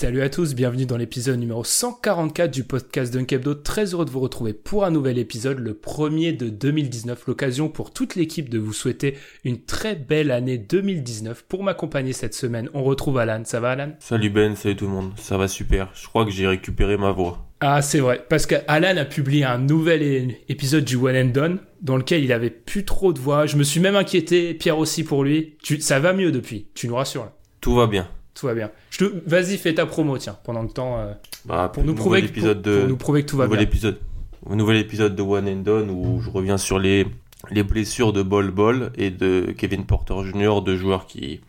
Salut à tous, bienvenue dans l'épisode numéro 144 du podcast Dunkebdo. Très heureux de vous retrouver pour un nouvel épisode, le premier de 2019. L'occasion pour toute l'équipe de vous souhaiter une très belle année 2019. Pour m'accompagner cette semaine, on retrouve Alan. Ça va Alan? Salut Ben, salut tout le monde, ça va super. Je crois que j'ai récupéré ma voix. Ah c'est vrai, parce qu'Alan a publié un nouvel épisode du One and Done dans lequel il avait plus trop de voix. Je me suis même inquiété, Pierre aussi pour lui. Tu, ça va mieux depuis, tu nous rassures là? Tout va bien. Tout va bien. Je te... Vas-y, fais ta promo, tiens, pendant le temps, euh, Bah, pour nous prouver que, pour- de pour nous prouver que tout va nouvel bien. épisode, nouvel épisode de One and Done où je reviens sur les les blessures de Bol Bol et de Kevin Porter Jr. deux joueurs qui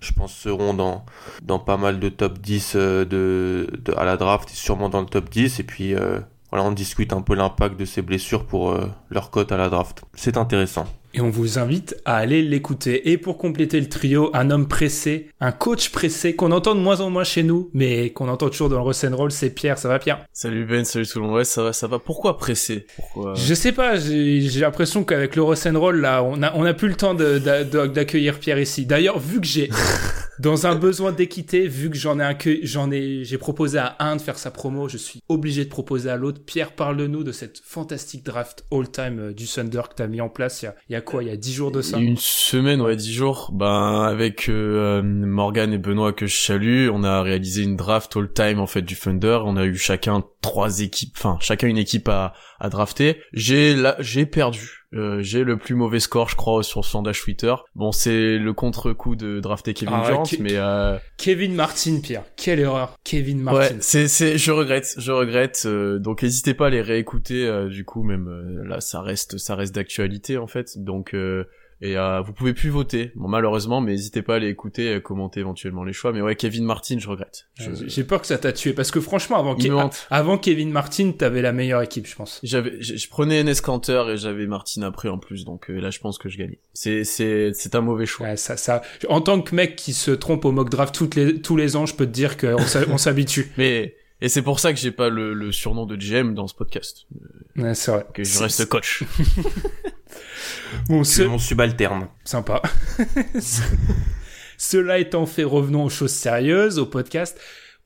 je pense seront dans dans pas mal de top 10 euh, de, de à la draft et sûrement dans le top 10 et puis euh, voilà, on discute un peu l'impact de ces blessures pour euh, leur cote à la draft. C'est intéressant. Et on vous invite à aller l'écouter. Et pour compléter le trio, un homme pressé, un coach pressé, qu'on entend de moins en moins chez nous, mais qu'on entend toujours dans le Roll, c'est Pierre. Ça va Pierre? Salut Ben, salut tout le monde. Ouais, ça va, ça va. Pourquoi pressé? Pourquoi? Je sais pas, j'ai l'impression qu'avec le Roll, là, on a, on a plus le temps d'accueillir Pierre ici. D'ailleurs, vu que j'ai, dans un besoin d'équité, vu que j'en ai accueilli, j'en ai, j'ai proposé à un de faire sa promo, je suis obligé de proposer à l'autre. Pierre, parle-nous de cette fantastique draft all-time euh, du Thunder que t'as mis en place il y a, il y a quoi, il y a 10 jours de ça? Une semaine, ouais, dix jours. Ben avec euh, euh, Morgan et Benoît que je salue, on a réalisé une draft all time en fait du Thunder. On a eu chacun trois équipes, enfin chacun une équipe à, à drafter. J'ai là, j'ai perdu. Euh, j'ai le plus mauvais score, je crois, sur le sondage Twitter. Bon, c'est le contre-coup de drafter Kevin Ah, Durant, Ke- mais euh, Kevin Martin, Pierre. Quelle erreur. Kevin Martin. Ouais, c'est c'est je regrette, je regrette. euh, donc n'hésitez pas à les réécouter. euh, du coup, même euh, là, ça reste ça reste d'actualité en fait. Donc euh, et euh, vous pouvez plus voter, bon malheureusement, mais n'hésitez pas à les écouter, à commenter éventuellement les choix. Mais ouais, Kevin Martin, je regrette. Je- J'ai- peur que ça t'a tué parce que franchement, avant, Ke- avant Kevin Martin, t'avais la meilleure équipe, je pense. J'avais, je, prenais Enes Kanter et j'avais Martin après en plus, donc euh, là je pense que je gagnais. C'est c'est c'est un mauvais choix. Ouais, ça, ça. En tant que mec qui se trompe au mock draft toutes les, tous les ans, je peux te dire qu'on s'habitue. Mais et c'est pour ça que j'ai pas le, le surnom de GM dans ce podcast, Ouais, c'est vrai. que je reste coach. Bon, C'est ce... mon subalterne. sympa. Cela étant fait, revenons aux choses sérieuses, au podcast.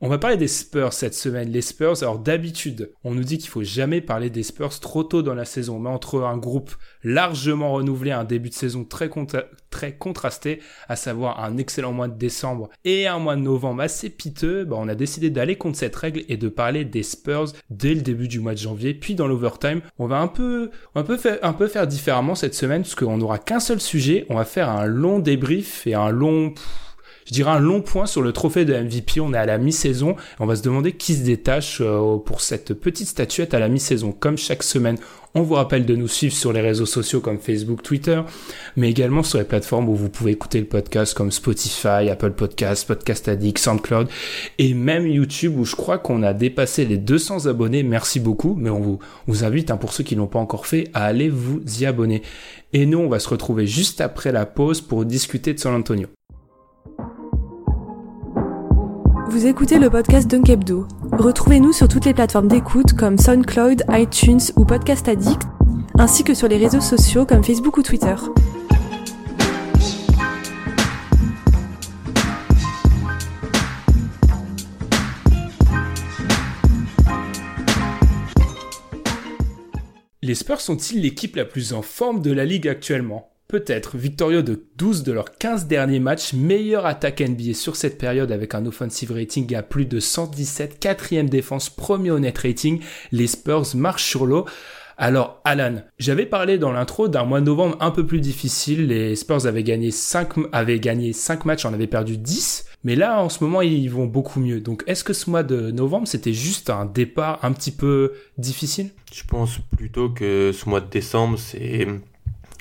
On va parler des Spurs cette semaine. Les Spurs, alors d'habitude, on nous dit qu'il faut jamais parler des Spurs trop tôt dans la saison, mais entre un groupe largement renouvelé, un début de saison très, très contrasté, à savoir un excellent mois de décembre et un mois de novembre assez piteux, bah, on a décidé d'aller contre cette règle et de parler des Spurs dès le début du mois de janvier, puis dans l'overtime. On va un peu, on va un peu faire, un peu faire différemment cette semaine, parce qu'on n'aura qu'un seul sujet. On va faire un long débrief et un long, je dirais un long point sur le trophée de MVP. On est à la mi-saison. On va se demander qui se détache euh, pour cette petite statuette à la mi-saison. Comme chaque semaine, on vous rappelle de nous suivre sur les réseaux sociaux comme Facebook, Twitter, mais également sur les plateformes où vous pouvez écouter le podcast comme Spotify, Apple Podcasts, Podcast Addict, SoundCloud et même YouTube où je crois qu'on a dépassé les 200 abonnés. Merci beaucoup, mais on vous, invite, hein, pour ceux qui l'ont pas encore fait, à aller vous y abonner. Et nous, on va se retrouver juste après la pause pour discuter de San Antonio. Vous écoutez le podcast Dunkebdo. Retrouvez-nous sur toutes les plateformes d'écoute comme SoundCloud, iTunes ou Podcast Addict, ainsi que sur les réseaux sociaux comme Facebook ou Twitter. Les Spurs sont-ils l'équipe la plus en forme de la ligue actuellement? Peut-être, victorieux de 12 de leurs 15 derniers matchs, meilleure attaque NBA sur cette période avec un offensive rating à plus de 117, quatrième défense, premier net rating, les Spurs marchent sur l'eau. Alors, Alan, j'avais parlé dans l'intro d'un mois de novembre un peu plus difficile. Les Spurs avaient gagné 5, avaient gagné 5 matchs, en avaient perdu 10. Mais là, en ce moment, ils vont beaucoup mieux. Donc, est-ce que ce mois de novembre, c'était juste un départ un petit peu difficile? Je pense plutôt que ce mois de décembre, c'est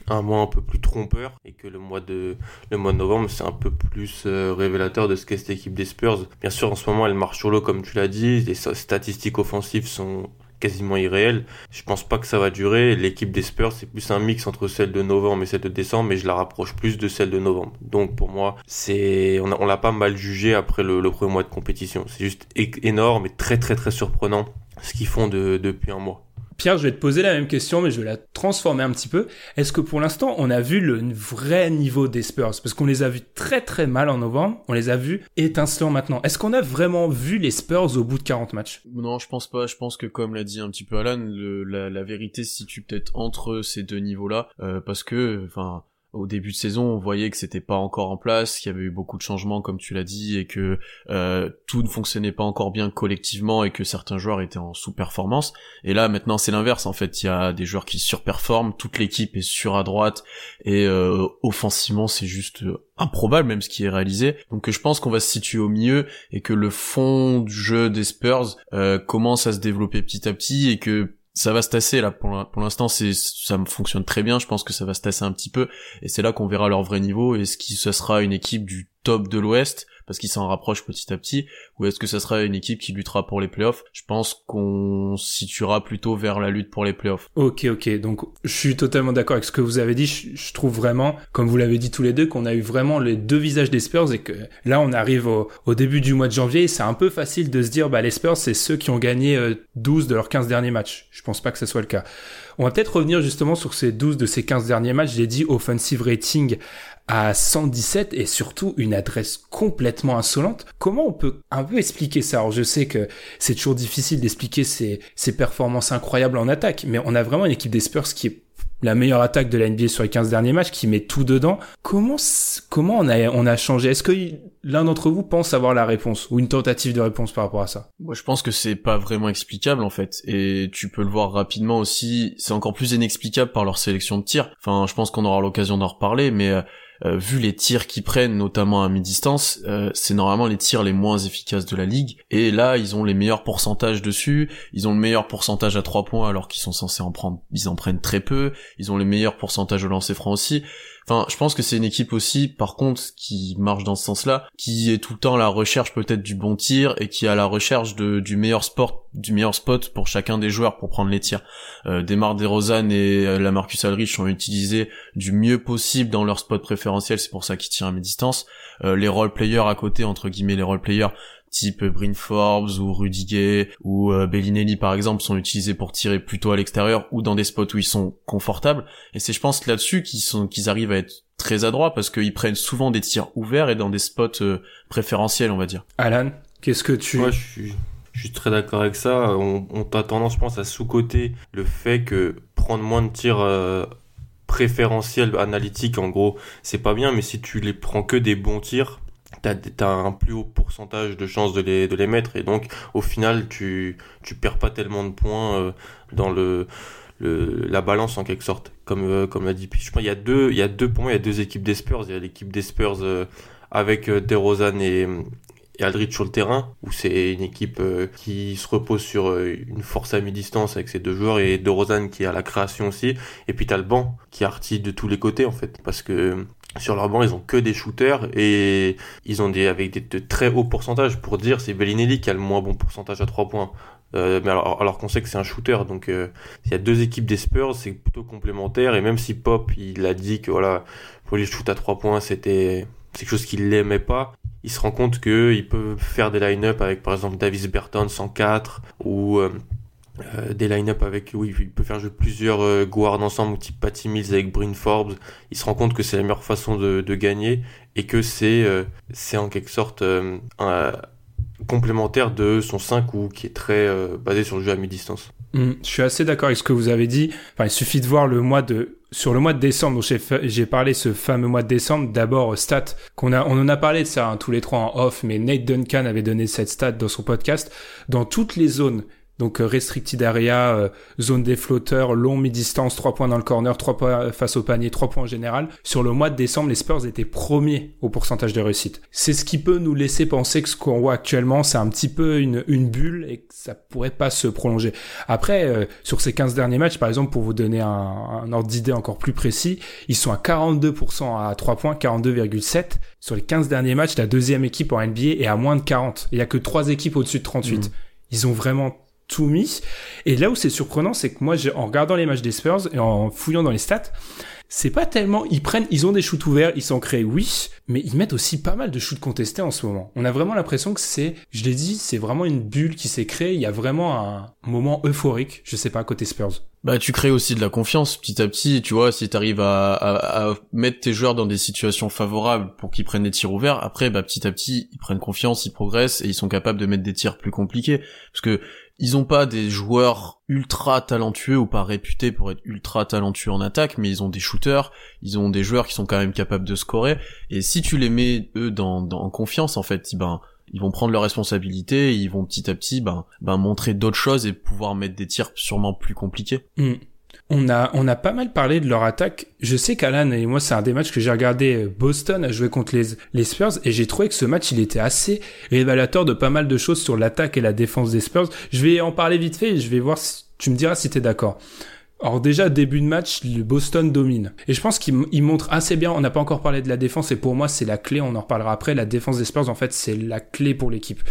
un mois un peu plus trompeur et que le mois de le mois de novembre c'est un peu plus euh, révélateur de ce qu'est cette équipe des Spurs. Bien sûr en ce moment elle marche sur l'eau comme tu l'as dit, les statistiques offensives sont quasiment irréelles. Je pense pas que ça va durer. L'équipe des Spurs, c'est plus un mix entre celle de novembre et celle de décembre, mais je la rapproche plus de celle de novembre. Donc pour moi, c'est on, l'a pas mal jugé après le, le, premier mois de compétition. C'est juste énorme et très très très surprenant ce qu'ils font de, depuis un mois. Pierre, je vais te poser la même question, mais je vais la transformer un petit peu. Est-ce que pour l'instant, on a vu le vrai niveau des Spurs? Parce qu'on les a vus très très mal en novembre, on les a vus étincelants maintenant. Est-ce qu'on a vraiment vu les Spurs au bout de 40 matchs? Non, je pense pas. Je pense que comme l'a dit un petit peu Alan, la, vérité se situe peut-être entre ces deux niveaux-là, euh, parce que, enfin, au début de saison, on voyait que c'était pas encore en place, qu'il y avait eu beaucoup de changements, comme tu l'as dit, et que euh, tout ne fonctionnait pas encore bien collectivement et que certains joueurs étaient en sous-performance. Et là, maintenant, c'est l'inverse. En fait, il y a des joueurs qui surperforment, toute l'équipe est sur à droite et euh, offensivement, c'est juste improbable même ce qui est réalisé. Donc je pense qu'on va se situer au milieu et que le fond du jeu des Spurs euh, commence à se développer petit à petit et que ça va se tasser là pour l'instant c'est ça me fonctionne très bien je pense que ça va se tasser un petit peu et c'est là qu'on verra leur vrai niveau est-ce que ce sera une équipe du top de l'ouest parce qu'il s'en rapproche petit à petit, ou est-ce que ça sera une équipe qui luttera pour les playoffs? Je pense qu'on situera plutôt vers la lutte pour les playoffs. Ok, ok, donc je suis totalement d'accord avec ce que vous avez dit. Je, trouve vraiment, comme vous l'avez dit tous les deux, qu'on a eu vraiment les deux visages des Spurs et que là on arrive au, début du mois de janvier. C'est un peu facile de se dire, bah les Spurs c'est ceux qui ont gagné 12 euh, de leurs 15 derniers matchs. Je pense pas que ce soit le cas. On va peut-être revenir justement sur ces 12 de ces 15 derniers matchs. J'ai dit offensive rating à 117 et surtout une adresse complètement insolente. Comment on peut un peu expliquer ça? Alors je sais que c'est toujours difficile d'expliquer ces, ces performances incroyables en attaque, mais on a vraiment une équipe des Spurs qui est la meilleure attaque de la NBA sur les 15 derniers matchs, qui met tout dedans. Comment, comment on a, on a changé? Est-ce que l'un d'entre vous pense avoir la réponse ou une tentative de réponse par rapport à ça? Moi, je pense que c'est pas vraiment explicable en fait, et tu peux le voir rapidement aussi. C'est encore plus inexplicable par leur sélection de tirs. Enfin, je pense qu'on aura l'occasion d'en reparler, mais euh, vu les tirs qu'ils prennent, notamment à mi-distance, euh, c'est normalement les tirs les moins efficaces de la ligue. Et là, ils ont les meilleurs pourcentages dessus. Ils ont le meilleur pourcentage à 3 points alors qu'ils sont censés en prendre, ils en prennent très peu. Ils ont les meilleurs pourcentages au lancer franc aussi. Enfin, je pense que c'est une équipe aussi, par contre, qui marche dans ce sens-là, qui est tout le temps à la recherche peut-être du bon tir et qui est à la recherche de, du meilleur sport, du meilleur spot pour chacun des joueurs pour prendre les tirs. Euh, Demar DeRozan et euh, la Marcus Aldridge ont utilisé du mieux possible dans leur spot préférentiel, c'est pour ça qu'ils tirent à mi-distance. Euh, les role players à côté, entre guillemets les role players, type Bryn Forbes ou Rudiger ou euh, Bellinelli par exemple sont utilisés pour tirer plutôt à l'extérieur ou dans des spots où ils sont confortables et c'est je pense là-dessus qu'ils sont qu'ils arrivent à être très adroits parce qu'ils prennent souvent des tirs ouverts et dans des spots euh, préférentiels on va dire. Alan, qu'est-ce que tu Moi je suis je suis très d'accord avec ça. On, on a tendance, je pense, à sous-coter le fait que prendre moins de tirs euh, préférentiels analytiques, en gros, c'est pas bien, mais si tu les prends que des bons tirs, t'as as un plus haut pourcentage de chances de les, de les mettre et donc au final tu, tu perds pas tellement de points euh, dans le, le, la balance en quelque sorte. Comme, euh, comme l'a dit Je pense il y a deux, il y a deux, pour il y a deux équipes des Spurs, il y a l'équipe des Spurs euh, avec DeRozan et, et Aldridge sur le terrain où c'est une équipe qui se repose sur une force à mi-distance avec ces deux joueurs et DeRozan qui est à la création aussi. Et puis t'as le banc qui artille de tous les côtés en fait. Parce que sur leur banc, ils ont que des shooters et ils ont des avec des de très hauts pourcentages. Pour dire, c'est Bellinelli qui a le moins bon pourcentage à 3 points. Euh, mais alors, alors qu'on sait que c'est un shooter, donc euh, il y a deux équipes des Spurs, c'est plutôt complémentaire. Et même si Pop, il a dit que voilà, pour les shoots à 3 points, c'était quelque chose qu'il l'aimait pas. Il se rend compte qu'il peut faire des line-up avec par exemple Davis Burton 104 ou euh, euh, des line-up avec, oui, il peut faire jouer plusieurs euh, guards ensemble, type Patty Mills avec Bryn Forbes. Il se rend compte que c'est la meilleure façon de, de gagner et que c'est, euh, c'est en quelque sorte un, complémentaire de son 5 ou qui est très euh, basé sur le jeu à mi-distance. Hmm, je suis assez d'accord avec ce que vous avez dit. Enfin, il suffit de voir le mois de sur le mois de décembre, dont j'ai, j'ai parlé ce fameux mois de décembre. D'abord, stat qu'on a, on en a parlé de ça hein, tous les trois en off, mais Nate Duncan avait donné cette stat dans son podcast. Dans toutes les zones donc euh, restricted area, euh, zone des flotteurs, long mi-distance, 3 points dans le corner, 3 points face au panier, 3 points en général. Sur le mois de décembre, les Spurs étaient premiers au pourcentage de réussite. C'est ce qui peut nous laisser penser que ce qu'on voit actuellement, c'est un petit peu une, une bulle et que ça pourrait pas se prolonger. Après, euh, sur ces 15 derniers matchs, par exemple, pour vous donner un, un ordre d'idée encore plus précis, ils sont à 42% à 3 points, 42,7. Sur les 15 derniers matchs, la deuxième équipe en NBA est à moins de 40. Il y a que 3 équipes au-dessus de 38. Mmh. Ils ont vraiment tout mis. Et là où c'est surprenant, c'est que moi, en regardant les matchs des Spurs et en fouillant dans les stats, c'est pas tellement, ils prennent, ils ont des shoots ouverts, ils s'en créent, oui, mais ils mettent aussi pas mal de shoots contestés en ce moment. On a vraiment l'impression que c'est, je l'ai dit, c'est vraiment une bulle qui s'est créée, il y a vraiment un moment euphorique, je sais pas, côté Spurs. Bah tu crées aussi de la confiance petit à petit, tu vois, si t'arrives à, à, à mettre tes joueurs dans des situations favorables pour qu'ils prennent des tirs ouverts, après bah petit à petit ils prennent confiance, ils progressent et ils sont capables de mettre des tirs plus compliqués parce que ils ont pas des joueurs ultra talentueux ou pas réputés pour être ultra talentueux en attaque, mais ils ont des shooters, ils ont des joueurs qui sont quand même capables de scorer et si tu les mets eux dans, dans en confiance en fait, ben ils vont prendre leurs responsabilités, ils vont petit à petit ben, ben montrer d'autres choses et pouvoir mettre des tirs sûrement plus compliqués. Mm. On a, on a pas mal parlé de leur attaque. Je sais qu'Alan et moi, c'est un des matchs que j'ai regardé. Boston a joué contre les, les Spurs et j'ai trouvé que ce match, il était assez révélateur de pas mal de choses sur l'attaque et la défense des Spurs. Je vais en parler vite fait et je vais voir si tu me diras si t'es d'accord. Alors déjà, début de match, le Boston domine. Et je pense qu'il montre assez bien, on n'a pas encore parlé de la défense, et pour moi, c'est la clé, on en reparlera après. La défense des Spurs, en fait, c'est la clé pour l'équipe.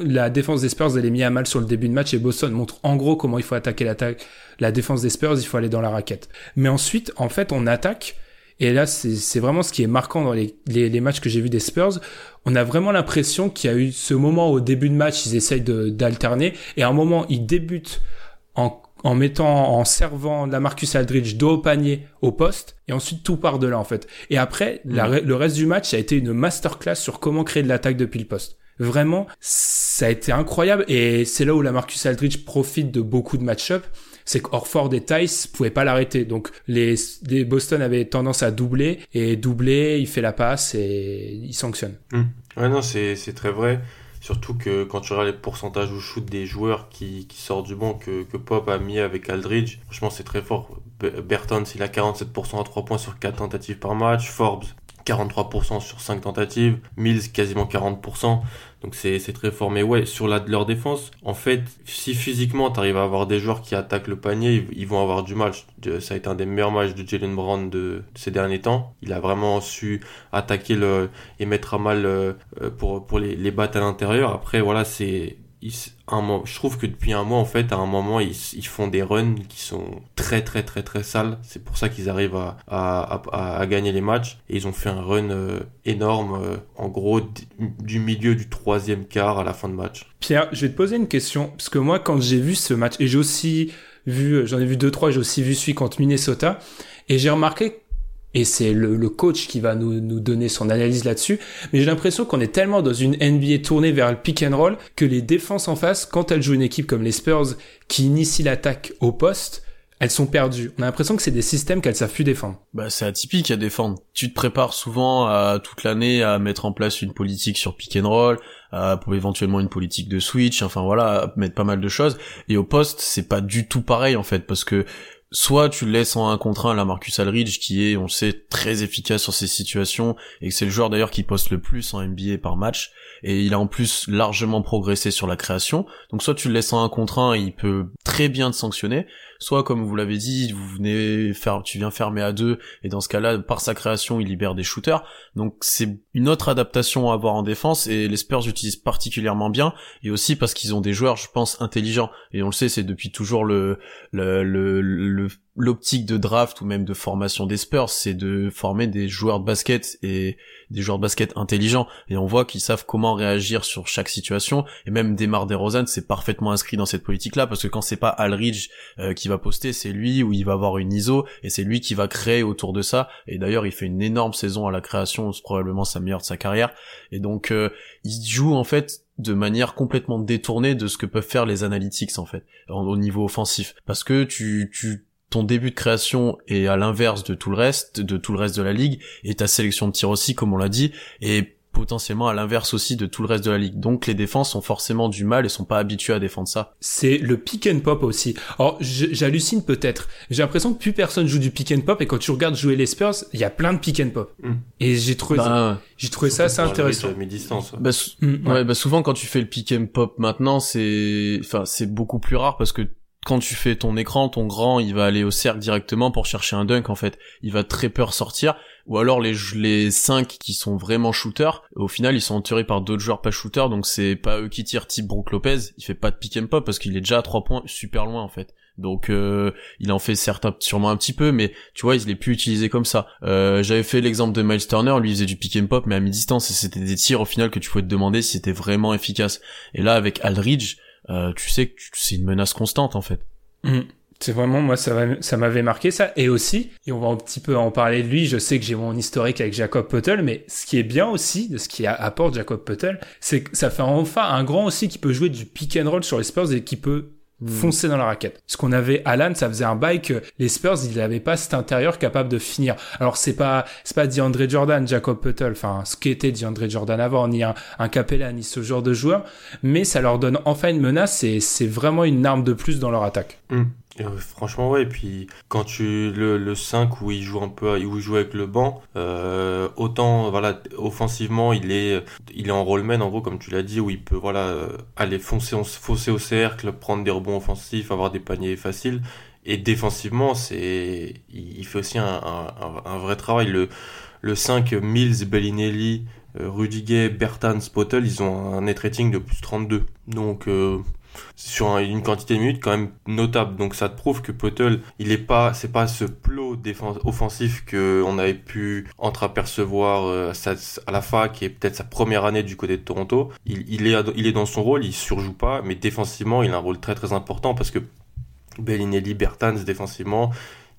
la défense des Spurs, elle est mise à mal sur le début de match, et Boston montre en gros comment il faut attaquer l'attaque. La défense des Spurs, il faut aller dans la raquette. Mais ensuite, en fait, on attaque, et là, c'est vraiment ce qui est marquant dans les, les, les matchs que j'ai vus des Spurs. On a vraiment l'impression qu'il y a eu ce moment au début de match, ils essayent d'alterner, et à un moment, ils débutent en en mettant, en servant la Marcus Aldridge dos au panier au poste, et ensuite tout part de là en fait. Et après, le reste du match a été une masterclass sur comment créer de l'attaque depuis le poste. Vraiment, ça a été incroyable, et c'est là où la Marcus Aldridge profite de beaucoup de match-up c'est qu'Orford et Tice pouvaient pas l'arrêter. Donc les, les, Boston avaient tendance à doubler et doubler, il fait la passe et il sanctionne. Mmh. Ouais non c'est très vrai. Surtout que quand tu regardes les pourcentages au shoot des joueurs qui, qui sortent du banc que, que Pop a mis avec Aldridge, franchement c'est très fort. Bertons il a 47% à 3 points sur 4 tentatives par match, Forbes 43% sur 5 tentatives, Mills quasiment 40%. Donc c'est très fort. Mais ouais, sur la, leur défense, en fait, si physiquement tu arrives à avoir des joueurs qui attaquent le panier, ils, vont avoir du mal. Ça a été un des meilleurs matchs de Jalen Brown de, ces derniers temps. Il a vraiment su attaquer le, et mettre à mal euh, pour, pour les, les battre à l'intérieur. Après, voilà, c'est un, je trouve que depuis un mois, en fait, à un moment, ils, ils font des runs qui sont très, très, très, très sales. C'est pour ça qu'ils arrivent à, à, à, gagner les matchs. Et ils ont fait un run euh, énorme, euh, en gros, du milieu du troisième quart à la fin de match. Pierre, je vais te poser une question. Parce que moi, quand j'ai vu ce match, et j'ai aussi vu, j'en ai vu deux, trois, j'ai aussi vu celui contre Minnesota. Et j'ai remarqué et c'est le, coach qui va nous, nous donner son analyse là-dessus. Mais j'ai l'impression qu'on est tellement dans une NBA tournée vers le pick and roll que les défenses en face, quand elles jouent une équipe comme les Spurs qui initie l'attaque au poste, elles sont perdues. On a l'impression que c'est des systèmes qu'elles savent plus défendre. Bah c'est atypique à défendre. Tu te prépares souvent à toute l'année à mettre en place une politique sur pick and roll, pour éventuellement une politique de switch, enfin voilà, à mettre pas mal de choses. Et au poste, c'est pas du tout pareil en fait parce que soit tu le laisses en un contre un la Marcus Aldridge qui est on sait très efficace sur ces situations et que c'est le joueur d'ailleurs qui poste le plus en NBA par match et il a en plus largement progressé sur la création. Donc soit tu le laisses en un contre un il peut très bien te sanctionner soit comme vous l'avez dit, vous venez faire, tu viens fermer à deux, et dans ce cas-là, par sa création, il libère des shooters. Donc c'est une autre adaptation à avoir en défense, et les Spurs utilisent particulièrement bien, et aussi parce qu'ils ont des joueurs, je pense, intelligents. Et on le sait, c'est depuis toujours le, le, le, l'optique de draft ou même de formation des Spurs, c'est de former des joueurs de basket et des joueurs de basket intelligents. Et on voit qu'ils savent comment réagir sur chaque situation. Et même Demar DeRozan, c'est parfaitement inscrit dans cette politique-là, parce que quand c'est pas Alridge euh, qui va poster, c'est lui où il va avoir une ISO et c'est lui qui va créer autour de ça. Et d'ailleurs, il fait une énorme saison à la création, c'est probablement sa meilleure de sa carrière. Et donc, euh, il joue en fait de manière complètement détournée de ce que peuvent faire les analytics en fait au niveau offensif parce que tu tu ton début de création est à l'inverse de tout le reste de tout le reste de la ligue et ta sélection de tir aussi comme on l'a dit et potentiellement à l'inverse aussi de tout le reste de la ligue. Donc les défenses ont forcément du mal et sont pas habitués à défendre ça. C'est le pick and pop aussi. Alors j'hallucine peut-être. J'ai l'impression que plus personne joue du pick and pop et quand tu regardes jouer les Spurs, il y a plein de pick and pop. Mm. Et j'ai trouvé bah, j'ai trouvé ça assez intéressant. distance Bah, mm, ouais. bah souvent quand tu fais le pick and pop maintenant, c'est enfin c'est beaucoup plus rare parce que quand tu fais ton écran, ton grand, il va aller au cercle directement pour chercher un dunk en fait. Il va très peur sortir ou alors les les cinq qui sont vraiment shooters, au final ils sont entourés par d'autres joueurs pas shooters, donc c'est pas eux qui tirent type Brook Lopez, il fait pas de pick and pop parce qu'il est déjà à trois points super loin en fait. Donc euh, il en fait certes sûrement un petit peu, mais tu vois il est plus utilisé comme ça. Euh, J'avais fait l'exemple de Miles Turner, lui faisait du pick and pop mais à mi-distance et c'était des tirs au final que tu pouvais te demander si c'était vraiment efficace. Et là avec Aldridge, euh, tu sais que c'est une menace constante en fait. Mm. C'est vraiment, moi, ça, ça m'avait marqué ça. Et aussi, et on va un petit peu en parler de lui, je sais que j'ai mon historique avec Jacob Puttel, mais ce qui est bien aussi, de ce qui apporte Jacob Puttel, c'est que ça fait enfin un grand aussi qui peut jouer du pick and roll sur les Spurs et qui peut hmm. foncer dans la raquette. Ce qu'on avait Alan, ça faisait un bail que les Spurs, ils n'avaient pas cet intérieur capable de finir. Alors c'est pas c'est pas DeAndre Jordan, Jacob Puttel, enfin ce qu'était DeAndre Jordan avant, ni un, un Capella, ni ce genre de joueur, mais ça leur donne enfin une menace et c'est vraiment une arme de plus dans leur attaque. Hmm. Euh, franchement, ouais. Et puis, quand tu le, le 5 où il joue un peu, où il joue avec le banc, euh, autant, voilà, offensivement, il est, il est en rollman, en gros, comme tu l'as dit, où il peut, voilà, euh, aller foncer, foncer au cercle, prendre des rebonds offensifs, avoir des paniers faciles. Et défensivement, c'est, il fait aussi un, un, vrai travail. Le, le 5, Mills, Bellinelli, Rudiger, Bertan, Spottel, ils ont un net rating de plus 32. Donc, euh, sur une quantité de minutes quand même notable. Donc ça te prouve que Potel, il est pas, c'est pas ce plot offensif que on avait pu entreapercevoir euh, à la fac, est peut-être sa première année du côté de Toronto. Il, il, est, il est dans son rôle, il surjoue pas, mais défensivement, il a un rôle très très important parce que Bellinelli, Bertans défensivement,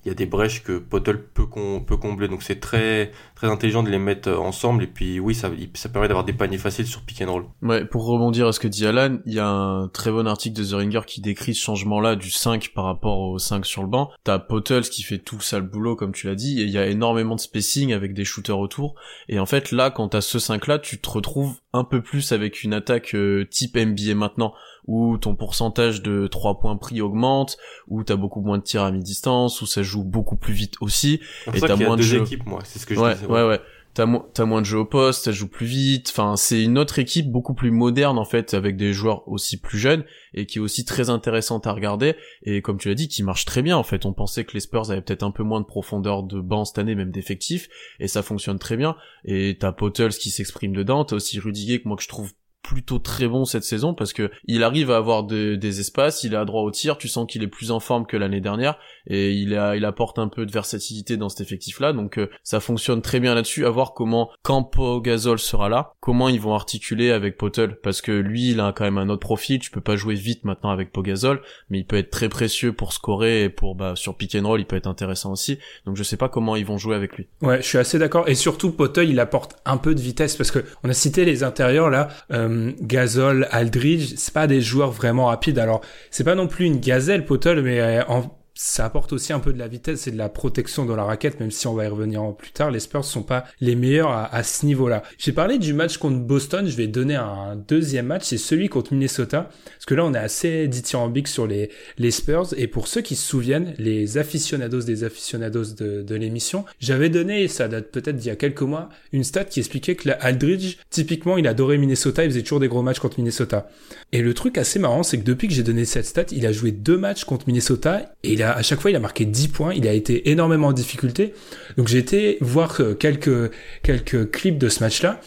il y a des brèches que Potel peut, combler. Donc c'est très, très intelligent de les mettre ensemble. Et puis oui, ça, permet d'avoir des paniers faciles sur pick and roll. Ouais, pour rebondir à ce que dit Alan, il y a un très bon article de The Ringer qui décrit ce changement-là du 5 par rapport au 5 sur le banc. T'as Potels qui fait tout le boulot, comme tu l'as dit, et il y a énormément de spacing avec des shooters autour. Et en fait, là, quand t'as ce 5-là, tu te retrouves un peu plus avec une attaque euh, type NBA maintenant où ton pourcentage de 3 points pris augmente, où t'as beaucoup moins de tirs à mi-distance, où ça joue beaucoup plus vite aussi. Et t'as moins de jeux. équipes, moi, c'est ce que je ouais, Ouais, ouais. T'as, t'as moins de jeux au poste, ça joue plus vite. Enfin, c'est une autre équipe beaucoup plus moderne en fait, avec des joueurs aussi plus jeunes et qui est aussi très intéressante à regarder. Et comme tu l'as dit, qui marche très bien en fait. On pensait que les Spurs avaient peut-être un peu moins de profondeur de banc cette année, même d'effectifs, et ça fonctionne très bien. Et t'as Pottles qui s'exprime dedans, t'as aussi Rudiger que moi que je trouve plutôt très bon cette saison parce que il arrive à avoir des espaces, il a droit au tir, tu sens qu'il est plus en forme que l'année dernière et il a, il apporte un peu de versatilité dans cet effectif là donc euh, ça fonctionne très bien là-dessus à voir comment quand Pogazol sera là, comment ils vont articuler avec Potel parce que lui il a quand même un autre profil, tu peux pas jouer vite maintenant avec Pogazol mais il peut être très précieux pour scorer et pour bah sur pick and roll, il peut être intéressant aussi. Donc je sais pas comment ils vont jouer avec lui. Ouais, je suis assez d'accord et surtout Potel il apporte un peu de vitesse parce que on a cité les intérieurs là euh, euh, Aldridge, c'est pas des joueurs vraiment rapides. Alors, c'est pas non plus une gazelle, Potel, mais euh, en, ça apporte aussi un peu de la vitesse et de la protection dans la raquette, même si on va y revenir plus tard. Les Spurs sont pas les meilleurs à, ce niveau-là. J'ai parlé du match contre Boston, je vais donner un deuxième match, c'est celui contre Minnesota, parce que là on est assez dithyrambique sur les, les Spurs, et pour ceux qui se souviennent, les aficionados des aficionados de, l'émission, j'avais donné, ça date peut-être d'il y a quelques mois, une stat qui expliquait que Aldridge, typiquement, il adorait Minnesota, il faisait toujours des gros matchs contre Minnesota. Et le truc assez marrant, c'est que depuis que j'ai donné cette stat, il a joué deux matchs contre Minnesota, et il a à chaque fois, il a marqué 10 points. Il a été énormément en difficulté. Donc j'ai été voir euh, quelques, quelques clips de ce match-là.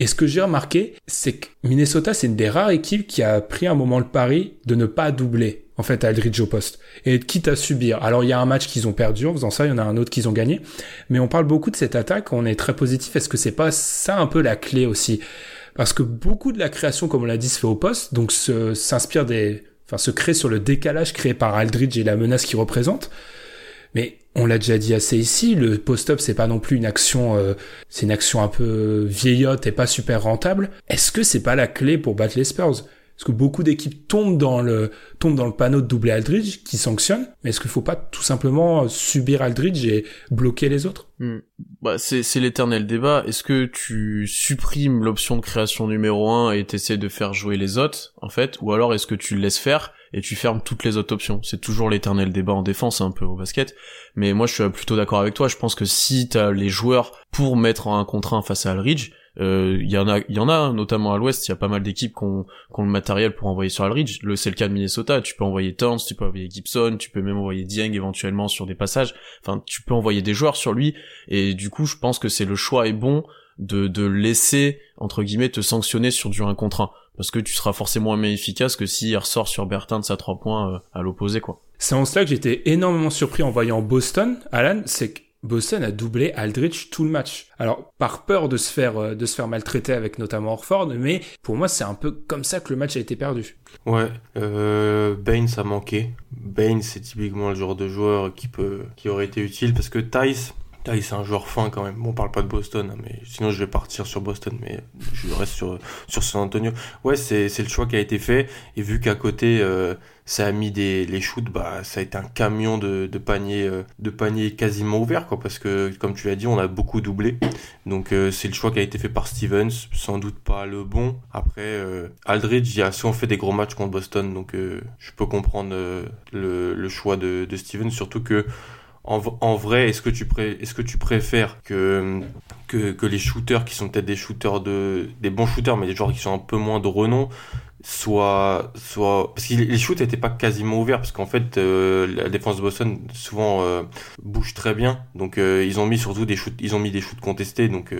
Et ce que j'ai remarqué, c'est que Minnesota, c'est une des rares équipes qui a pris un moment le pari de ne pas doubler, en fait, Aldridge au poste. Et quitte à subir. Alors, il y a un match qu'ils ont perdu en faisant ça, il y en a un autre qu'ils ont gagné. Mais on parle beaucoup de cette attaque, on est très positif. Est-ce que c'est pas ça un peu la clé aussi? Parce que beaucoup de la création, comme on l'a dit, se fait au poste, donc s'inspire des enfin se crée sur le décalage créé par Aldridge et la menace qu'il représente. Mais on l'a déjà dit assez ici, le post-up c'est pas non plus une action, euh, c'est une action un peu vieillotte et pas super rentable. Est-ce que c'est pas la clé pour battre les Spurs? Parce que beaucoup d'équipes tombent dans le tombent dans le panneau de doubler Aldridge qui sanctionne. Mais est-ce qu'il faut pas tout simplement subir Aldridge et bloquer les autres? Hmm. Bah c'est c'est l'éternel débat. Est-ce que tu supprimes l'option de création numéro 1 et t'essaies de faire jouer les autres en fait, ou alors est-ce que tu le laisses faire et tu fermes toutes les autres options? C'est toujours l'éternel débat en défense un peu au basket. Mais moi je suis plutôt d'accord avec toi. Je pense que si t'as les joueurs pour mettre en un contre un face à Aldridge, il euh, y en a il y en a notamment à l'ouest il y a pas mal d'équipes qui ont, le matériel pour envoyer sur Alridge le c'est le cas de Minnesota. Tu peux envoyer Turns tu peux envoyer Gibson tu peux même envoyer Dieng éventuellement sur des passages. Enfin tu peux envoyer des joueurs sur lui. Et du coup je pense que c'est le choix est bon de, de laisser entre guillemets te sanctionner sur du 1 contre 1 parce que tu seras forcément moins efficace que s'il ressort sur Bertin de sa 3 points euh, à l'opposé quoi. C'est en cela que j'étais énormément surpris en voyant Boston, Alan, c'est que Boston a doublé Aldrich tout le match. Alors par peur de se faire euh, maltraiter avec notamment Orford, mais pour moi c'est un peu comme ça que le match a été perdu. Ouais, euh, Baines a manqué. Baines c'est typiquement le genre de joueur qui qui aurait été utile parce que Tice c'est un joueur fin quand même. Bon, on parle pas de Boston, hein, mais sinon je vais partir sur Boston, mais je reste sur sur San Antonio. Ouais, c'est le choix qui a été fait. Et vu qu'à côté euh, ça a mis des les shoots bah ça a été un camion de, de paniers euh, de paniers quasiment ouverts quoi parce que comme tu l'as dit on a beaucoup doublé. Donc euh, c'est le choix qui a été fait par Stevens. Sans doute pas le bon. Après euh, Aldridge il a souvent fait des gros matchs contre Boston. Donc je peux comprendre le, le choix de, de Stevens. Surtout que en, vrai, est-ce que tu préfères que, les shooters qui sont peut-être des shooters de des bons shooters mais des joueurs qui sont un peu moins de renom soit parce que les shoots n'étaient pas quasiment ouverts parce qu'en fait euh, la défense de Boston souvent euh, bouge très bien. Donc euh, ils ont mis surtout des shoots ils ont mis des shoots contestés. Donc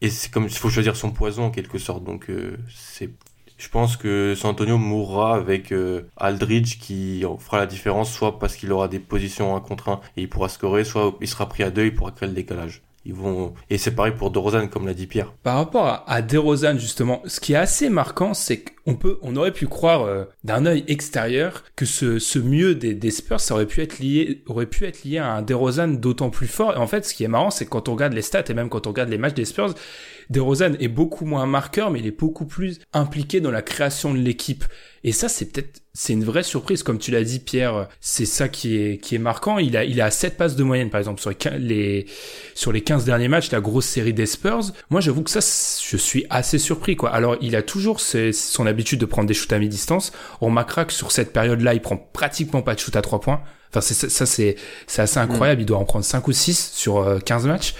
et c'est comme il faut choisir son poison en quelque sorte. Donc c'est je pense que San Antonio mourra avec Aldridge qui fera la différence soit parce qu'il aura des positions un contre un et il pourra scorer soit il sera pris à deux il pourra créer le décalage ils vont et c'est pareil pour DeRozan comme l'a dit Pierre. Par rapport à, DeRozan justement, ce qui est assez marquant, c'est qu'on peut, on aurait pu croire euh, d'un œil extérieur que ce, mieux des, des, Spurs, ça aurait pu être lié, aurait pu être lié à un DeRozan d'autant plus fort. Et en fait, ce qui est marrant, c'est quand on regarde les stats et même quand on regarde les matchs des Spurs, DeRozan est beaucoup moins marqueur, mais il est beaucoup plus impliqué dans la création de l'équipe. Et ça, c'est peut-être, c'est une vraie surprise, comme tu l'as dit, Pierre. C'est ça qui est, qui est marquant. Il a, il a 7 passes de moyenne, par exemple, sur les, sur les 15 derniers matchs, la grosse série des Spurs. Moi, j'avoue que ça, je suis assez surpris, quoi. Alors, il a toujours son habitude de prendre des shoots à mi-distance. On remarquera que sur cette période-là, il prend pratiquement pas de shoot à 3 points. Enfin, ça, c'est, c'est assez incroyable. Il doit en prendre 5 ou 6 sur 15 euh, matchs.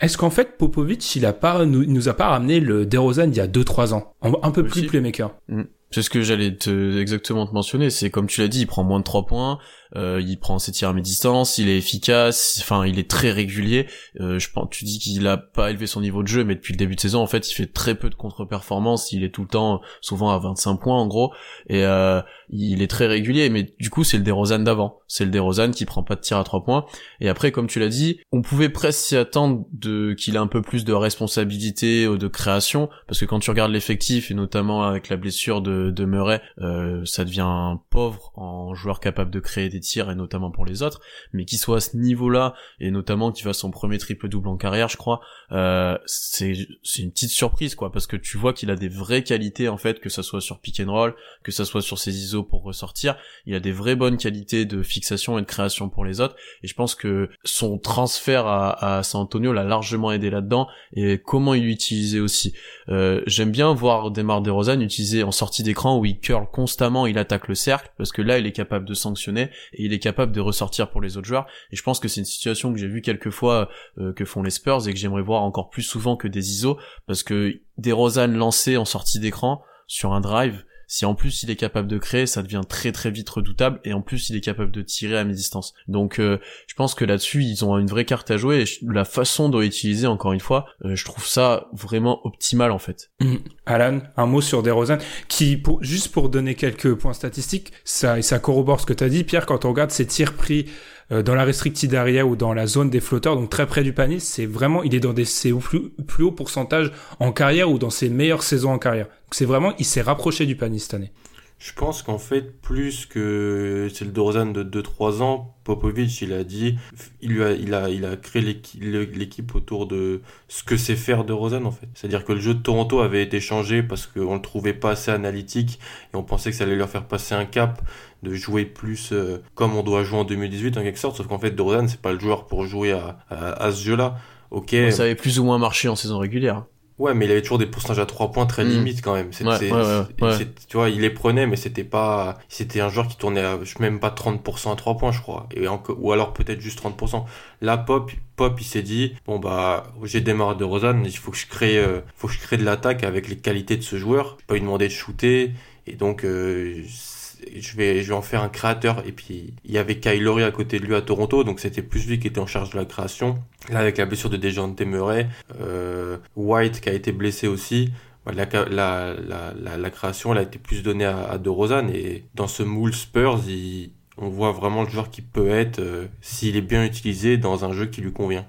Est-ce qu'en fait Popovic il a pas nous, nous a pas ramené le DeRozan il y a 2-3 ans, un peu plus playmaker. Mm. C'est ce que j'allais te exactement te mentionner, c'est comme tu l'as dit, il prend moins de 3 points, euh, il prend ses tirs à mi-distance, il est efficace, enfin il est très régulier. Euh, je pense, tu dis qu'il a pas élevé son niveau de jeu, mais depuis le début de saison, en fait, il fait très peu de contre-performance. Il est tout le temps, souvent à 25 points en gros, et euh, il est très régulier. Mais du coup, c'est le DeRozan d'avant. C'est le DeRozan qui prend pas de tir à 3 points. Et après, comme tu l'as dit, on pouvait presque s'y attendre de qu'il ait un peu plus de responsabilité ou de création, parce que quand tu regardes l'effectif et notamment avec la blessure de, de Murray, euh, ça devient pauvre en joueur capable de créer des tirs et notamment pour les autres, mais qui soit à ce niveau-là et notamment qui fasse son premier triple double en carrière, je crois, euh, c'est c'est une petite surprise quoi, parce que tu vois qu'il a des vraies qualités en fait, que ça soit sur pick and roll, que ça soit sur ses ISO pour ressortir, il a des vraies bonnes qualités de fixation et de création pour les autres, et je pense que son transfert à, à San Antonio l'a largement aidé là-dedans et comment il l'utilisait aussi. Euh, J'aime bien voir Demar DeRozan utiliser en sortie d'écran où il curl constamment, il attaque le cercle parce que là il est capable de sanctionner et il est capable de ressortir pour les autres joueurs. Et je pense que c'est une situation que j'ai vu quelques fois euh, que font les Spurs et que j'aimerais voir encore plus souvent que des ISO parce que des Rosanne lancés en sortie d'écran sur un drive, si en plus il est capable de créer, ça devient très très vite redoutable et en plus il est capable de tirer à mi-distance. Donc euh, je pense que là-dessus ils ont une vraie carte à jouer et la façon de l'utiliser encore une fois, euh, je trouve ça vraiment optimal en fait. Mmh. Alan, un mot sur DeRozan qui juste pour donner quelques points statistiques, ça et ça corrobore ce que tu as dit Pierre quand on regarde ses tirs pris euh, dans la restricted area ou dans la zone des flotteurs, donc très près du panier, c'est vraiment, il est dans des ses plus, plus hauts pourcentages en carrière ou dans ses meilleures saisons en carrière. Donc c'est vraiment, il s'est rapproché du panier cette année. Je pense qu'en fait, plus que c'est le DeRozan de 2-3 ans, Popovic, il a dit, il, a, créé l'équipe autour de ce que c'est faire DeRozan, en fait. C'est-à-dire que le jeu de Toronto avait été changé parce qu'on le trouvait pas assez analytique et on pensait que ça allait leur faire passer un cap de jouer plus euh, comme on doit jouer en 2018 en quelque sorte, sauf qu'en fait, DeRozan, c'est pas le joueur pour jouer à, à, ce jeu-là. Ok. ça avait plus ou moins marché en saison régulière. Ouais, mais il avait toujours des pourcentages à 3 points très mm. limites quand même. C'était, tu vois, il les prenait, mais c'était pas, c'était un joueur qui tournait à, même pas 30% à 3 points, je crois. Et ou alors peut-être juste 30%. Là, Pop, Pop, il s'est dit, bon bah, j'ai démarré de Rosanne, il faut que je crée, euh, faut que je crée de l'attaque avec les qualités de ce joueur. Pas lui demander de shooter. Et donc, euh, je vais, en faire un créateur. Et puis, il y avait Kyle Lowry à côté de lui à Toronto, donc c'était plus lui qui était en charge de la création. Là, avec la blessure de Dejounte Murray, euh, White qui a été blessé aussi, bah, la, la, création, elle a été plus donnée à, à DeRozan. Et dans ce moule Spurs, on voit vraiment le joueur qui peut être euh, s'il est bien utilisé dans un jeu qui lui convient.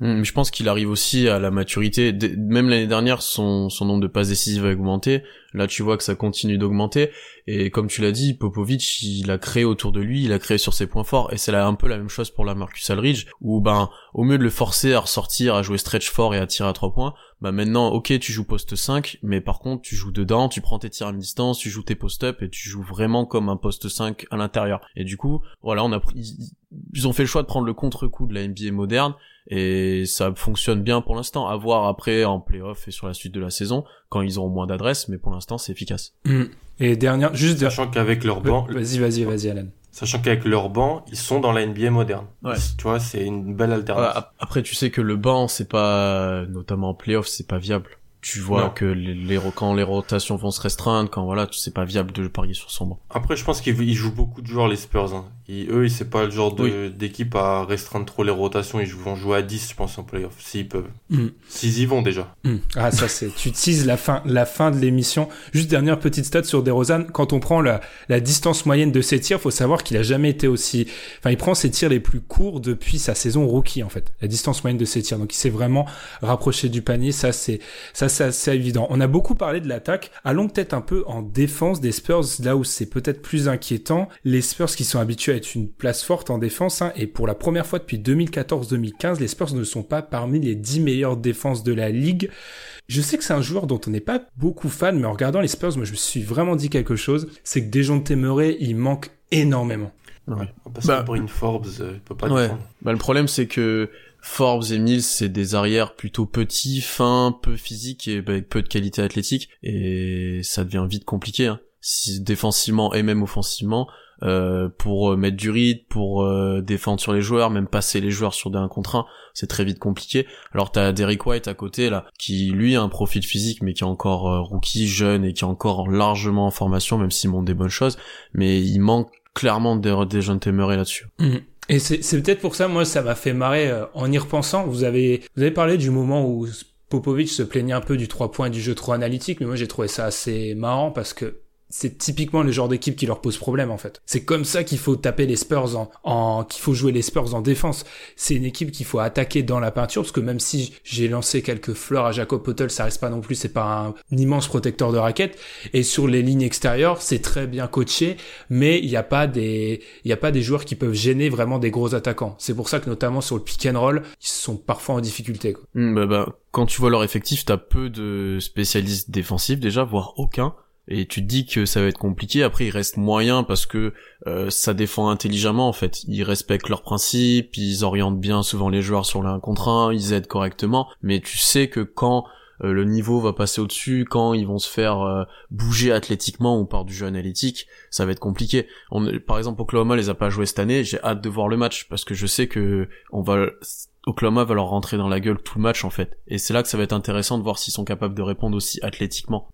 Hmm, je pense qu'il arrive aussi à la maturité. Même l'année dernière, son, son nombre de passes décisives a augmenté. Là, tu vois que ça continue d'augmenter. Et comme tu l'as dit, Popovic, il a créé autour de lui, il a créé sur ses points forts. Et c'est un peu la même chose pour la Marcus Aldridge, où ben, au mieux de le forcer à ressortir, à jouer stretch fort et à tirer à trois points, bah maintenant, ok, tu joues poste 5, mais par contre, tu joues dedans, tu prends tes tirs à distance, tu joues tes post-up et tu joues vraiment comme un poste 5 à l'intérieur. Et du coup, voilà, on a pris, ils ont fait le choix de prendre le contre-coup de la NBA moderne et ça fonctionne bien pour l'instant. À voir après en playoff et sur la suite de la saison quand ils auront moins d'adresses, mais pour l'instant c'est efficace. Mm. Et dernière, juste sachant qu'avec leur banc, vas-y, vas-y, vas-y, Alan. Sachant qu'avec leur banc, ils sont dans la NBA moderne. Ouais. Tu vois, c'est une belle alternative. après, tu sais que le banc, c'est pas, notamment en playoff, c'est pas viable tu vois que les, les, quand les rotations vont se restreindre, quand voilà, c'est pas viable de parier sur son banc. Après, je pense qu'ils jouent beaucoup de joueurs les Spurs. Hein. eux, c'est pas le genre d'équipe à restreindre trop les rotations. Ils vont jouer à 10, je pense, en playoff, s'ils peuvent. Mm. S'ils y vont déjà. Mm. Ah, ça c'est. tu teases la fin, la fin de l'émission. Juste dernière petite stat sur DeRozan. Quand on prend la, la distance moyenne de ses tirs, faut savoir qu'il a jamais été aussi. Enfin, il prend ses tirs les plus courts depuis sa saison rookie en fait. La distance moyenne de ses tirs. Donc, il s'est vraiment rapproché du panier. Ça, c'est ça c'est assez évident. On a beaucoup parlé de l'attaque. Allons peut-être un peu en défense des Spurs, là où c'est peut-être plus inquiétant. Les Spurs qui sont habitués à être une place forte en défense, hein, et pour la première fois depuis 2014-2015, les Spurs ne sont pas parmi les 10 meilleures défenses de la ligue. Je sais que c'est un joueur dont on n'est pas beaucoup fan, mais en regardant les Spurs, moi je me suis vraiment dit quelque chose, c'est que Dejounte Temeré, il manque énormément. Ouais. Parce bah, pour une Forbes, euh, il peut pas ouais. Bah, le problème c'est que Forbes et Mills, c'est des arrières plutôt petits, fins, peu physiques et avec peu de qualité athlétique. Et ça devient vite compliqué, hein. si, défensivement et même offensivement. Euh, pour mettre du rythme, pour euh, défendre sur les joueurs, même passer les joueurs sur des 1 contre 1, c'est très vite compliqué. Alors t'as Derek White à côté là, qui lui a un profil physique mais qui est encore euh, rookie, jeune et qui est encore largement en formation, même s'il montre des bonnes choses, mais il manque clairement des, des jeunes témérés là-dessus. Mmh. Et c'est peut-être pour ça, moi, ça m'a fait marrer euh, en y repensant. Vous avez, vous avez parlé du moment où Popovic se plaignait un peu du 3 points du jeu trop analytique, mais moi j'ai trouvé ça assez marrant parce que c'est typiquement le genre d'équipe qui leur pose problème en fait. C'est comme ça qu'il faut taper les Spurs en, en qu'il faut jouer les Spurs en défense. C'est une équipe qu'il faut attaquer dans la peinture parce que même si j'ai lancé quelques fleurs à Jacob Potel, ça reste pas non plus c'est pas un, immense protecteur de raquettes et sur les lignes extérieures, c'est très bien coaché, mais il n'y a pas des il y a pas des joueurs qui peuvent gêner vraiment des gros attaquants. C'est pour ça que notamment sur le pick and roll, ils sont parfois en difficulté quoi. Hmm, bah, bah, quand tu vois leur effectif, t'as peu de spécialistes défensifs déjà, voire aucun et tu te dis que ça va être compliqué. Après, il reste moyen parce que euh, ça défend intelligemment en fait. Ils respectent leurs principes, ils orientent bien souvent les joueurs sur l'un contre un, ils aident correctement. Mais tu sais que quand euh, le niveau va passer au-dessus, quand ils vont se faire euh, bouger athlétiquement ou par du jeu analytique, ça va être compliqué. On, par exemple, Oklahoma les a pas joués cette année. J'ai hâte de voir le match parce que je sais que on va Oklahoma va leur rentrer dans la gueule tout le match en fait. Et c'est là que ça va être intéressant de voir s'ils sont capables de répondre aussi athlétiquement.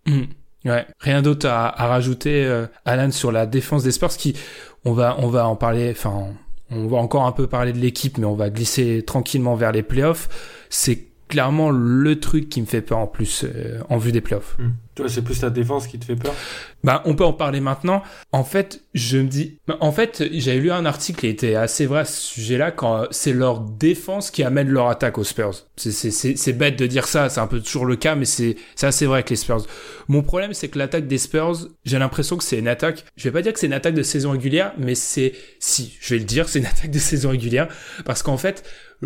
Mmh. Ouais, rien d'autre à, rajouter, euh, Alan, sur la défense des Spurs, qui on va on va en parler, enfin on va encore un peu parler de l'équipe, mais on va glisser tranquillement vers les playoffs. C'est clairement le truc qui me fait peur en plus euh, en vue des playoffs. Tu vois, c'est plus la défense qui te fait peur? Bah, on peut en parler maintenant. En fait, je me dis, bah, en fait, j'avais lu un article qui était assez vrai à ce sujet-là quand euh, c'est leur défense qui amène leur attaque aux Spurs. C'est, bête de dire ça, c'est un peu toujours le cas, mais c'est assez vrai avec les Spurs. Mon problème, c'est que l'attaque des Spurs, j'ai l'impression que c'est une attaque, je vais pas dire que c'est une attaque de saison régulière, mais c'est, si, je vais le dire, c'est une attaque de saison régulière, parce qu'en fait,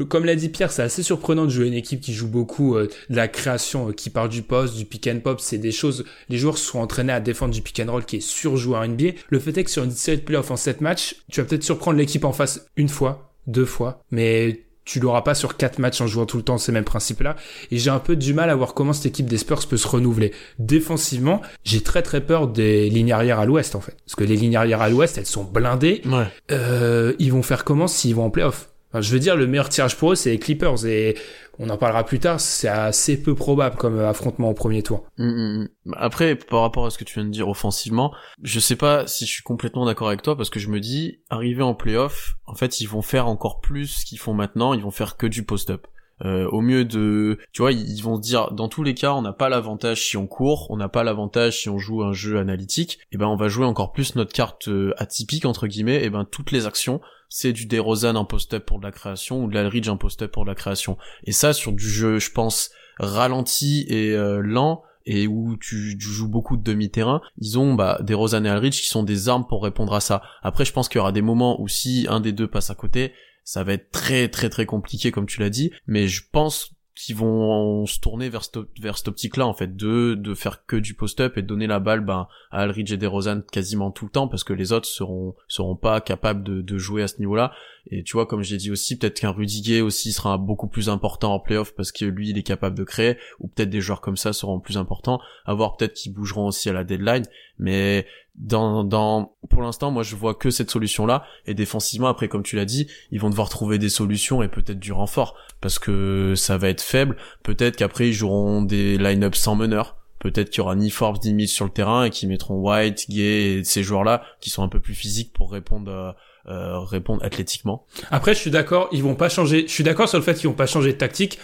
comme l'a dit Pierre, c'est assez surprenant de jouer une équipe qui joue beaucoup euh, de la création, euh, qui part du poste, du pick and pop. C'est des choses. Les joueurs sont entraînés à défendre du pick and roll qui est surjoué en NBA. Le fait est que sur une série de playoffs en 7 matchs, tu vas peut-être surprendre l'équipe en face une fois, deux fois, mais tu l'auras pas sur quatre matchs en jouant tout le temps ces mêmes principes-là. Et j'ai un peu du mal à voir comment cette équipe des Spurs peut se renouveler. Défensivement, j'ai très très peur des lignes arrière à l'ouest en fait. Parce que les lignes arrière à l'ouest, elles sont blindées. Ouais. Euh, ils vont faire comment s'ils vont en playoff? Je veux dire, le meilleur tirage pour eux, c'est les Clippers. Et on en parlera plus tard, c'est assez peu probable comme affrontement au premier tour. Mm, mm, mm. Après, par rapport à ce que tu viens de dire offensivement, je sais pas si je suis complètement d'accord avec toi parce que je me dis, arriver en playoff, en fait, ils vont faire encore plus ce qu'ils font maintenant, ils vont faire que du post-up. Euh, au mieux de, tu vois, ils vont se dire, dans tous les cas, on n'a pas l'avantage si on court, on n'a pas l'avantage si on joue un jeu analytique, et ben on va jouer encore plus notre carte euh, atypique entre guillemets, et ben toutes les actions, c'est du DeRozan en post-up pour de la création ou de l'Alridge en post-up pour de la création. Et ça, sur du jeu, je pense, ralenti et euh, lent, et où tu, tu, joues beaucoup de demi-terrain, ils ont bah, des Rosanne et Alridge qui sont des armes pour répondre à ça. Après, je pense qu'il y aura des moments où si un des deux passe à côté, ça va être très très très compliqué comme tu l'as dit, mais je pense qu'ils vont se tourner vers cette, vers cette optique-là en fait, de de faire que du post-up et de donner la balle ben à Alridge et DeRozan quasiment tout le temps parce que les autres seront seront pas capables de, de jouer à ce niveau-là. Et tu vois, comme j'ai dit aussi, peut-être qu'un Rudiger aussi sera beaucoup plus important en playoff parce que lui, il est capable de créer, ou peut-être des joueurs comme ça seront plus importants. À voir peut-être qu'ils bougeront aussi à la deadline, mais dans, dans, pour l'instant, moi, je vois que cette solution-là. Et défensivement, après, comme tu l'as dit, ils vont devoir trouver des solutions et peut-être du renfort parce que ça va être faible. Peut-être qu'après, ils joueront des line-up sans meneur. Peut-être qu'il y aura ni Forbes ni Mills sur le terrain et qu'ils mettront White, Gay et ces joueurs-là qui sont un peu plus physiques pour répondre à, euh, répondre athlétiquement. Après, je suis d'accord, ils vont pas changer. Je suis d'accord sur le fait qu'ils vont pas changer de tactique,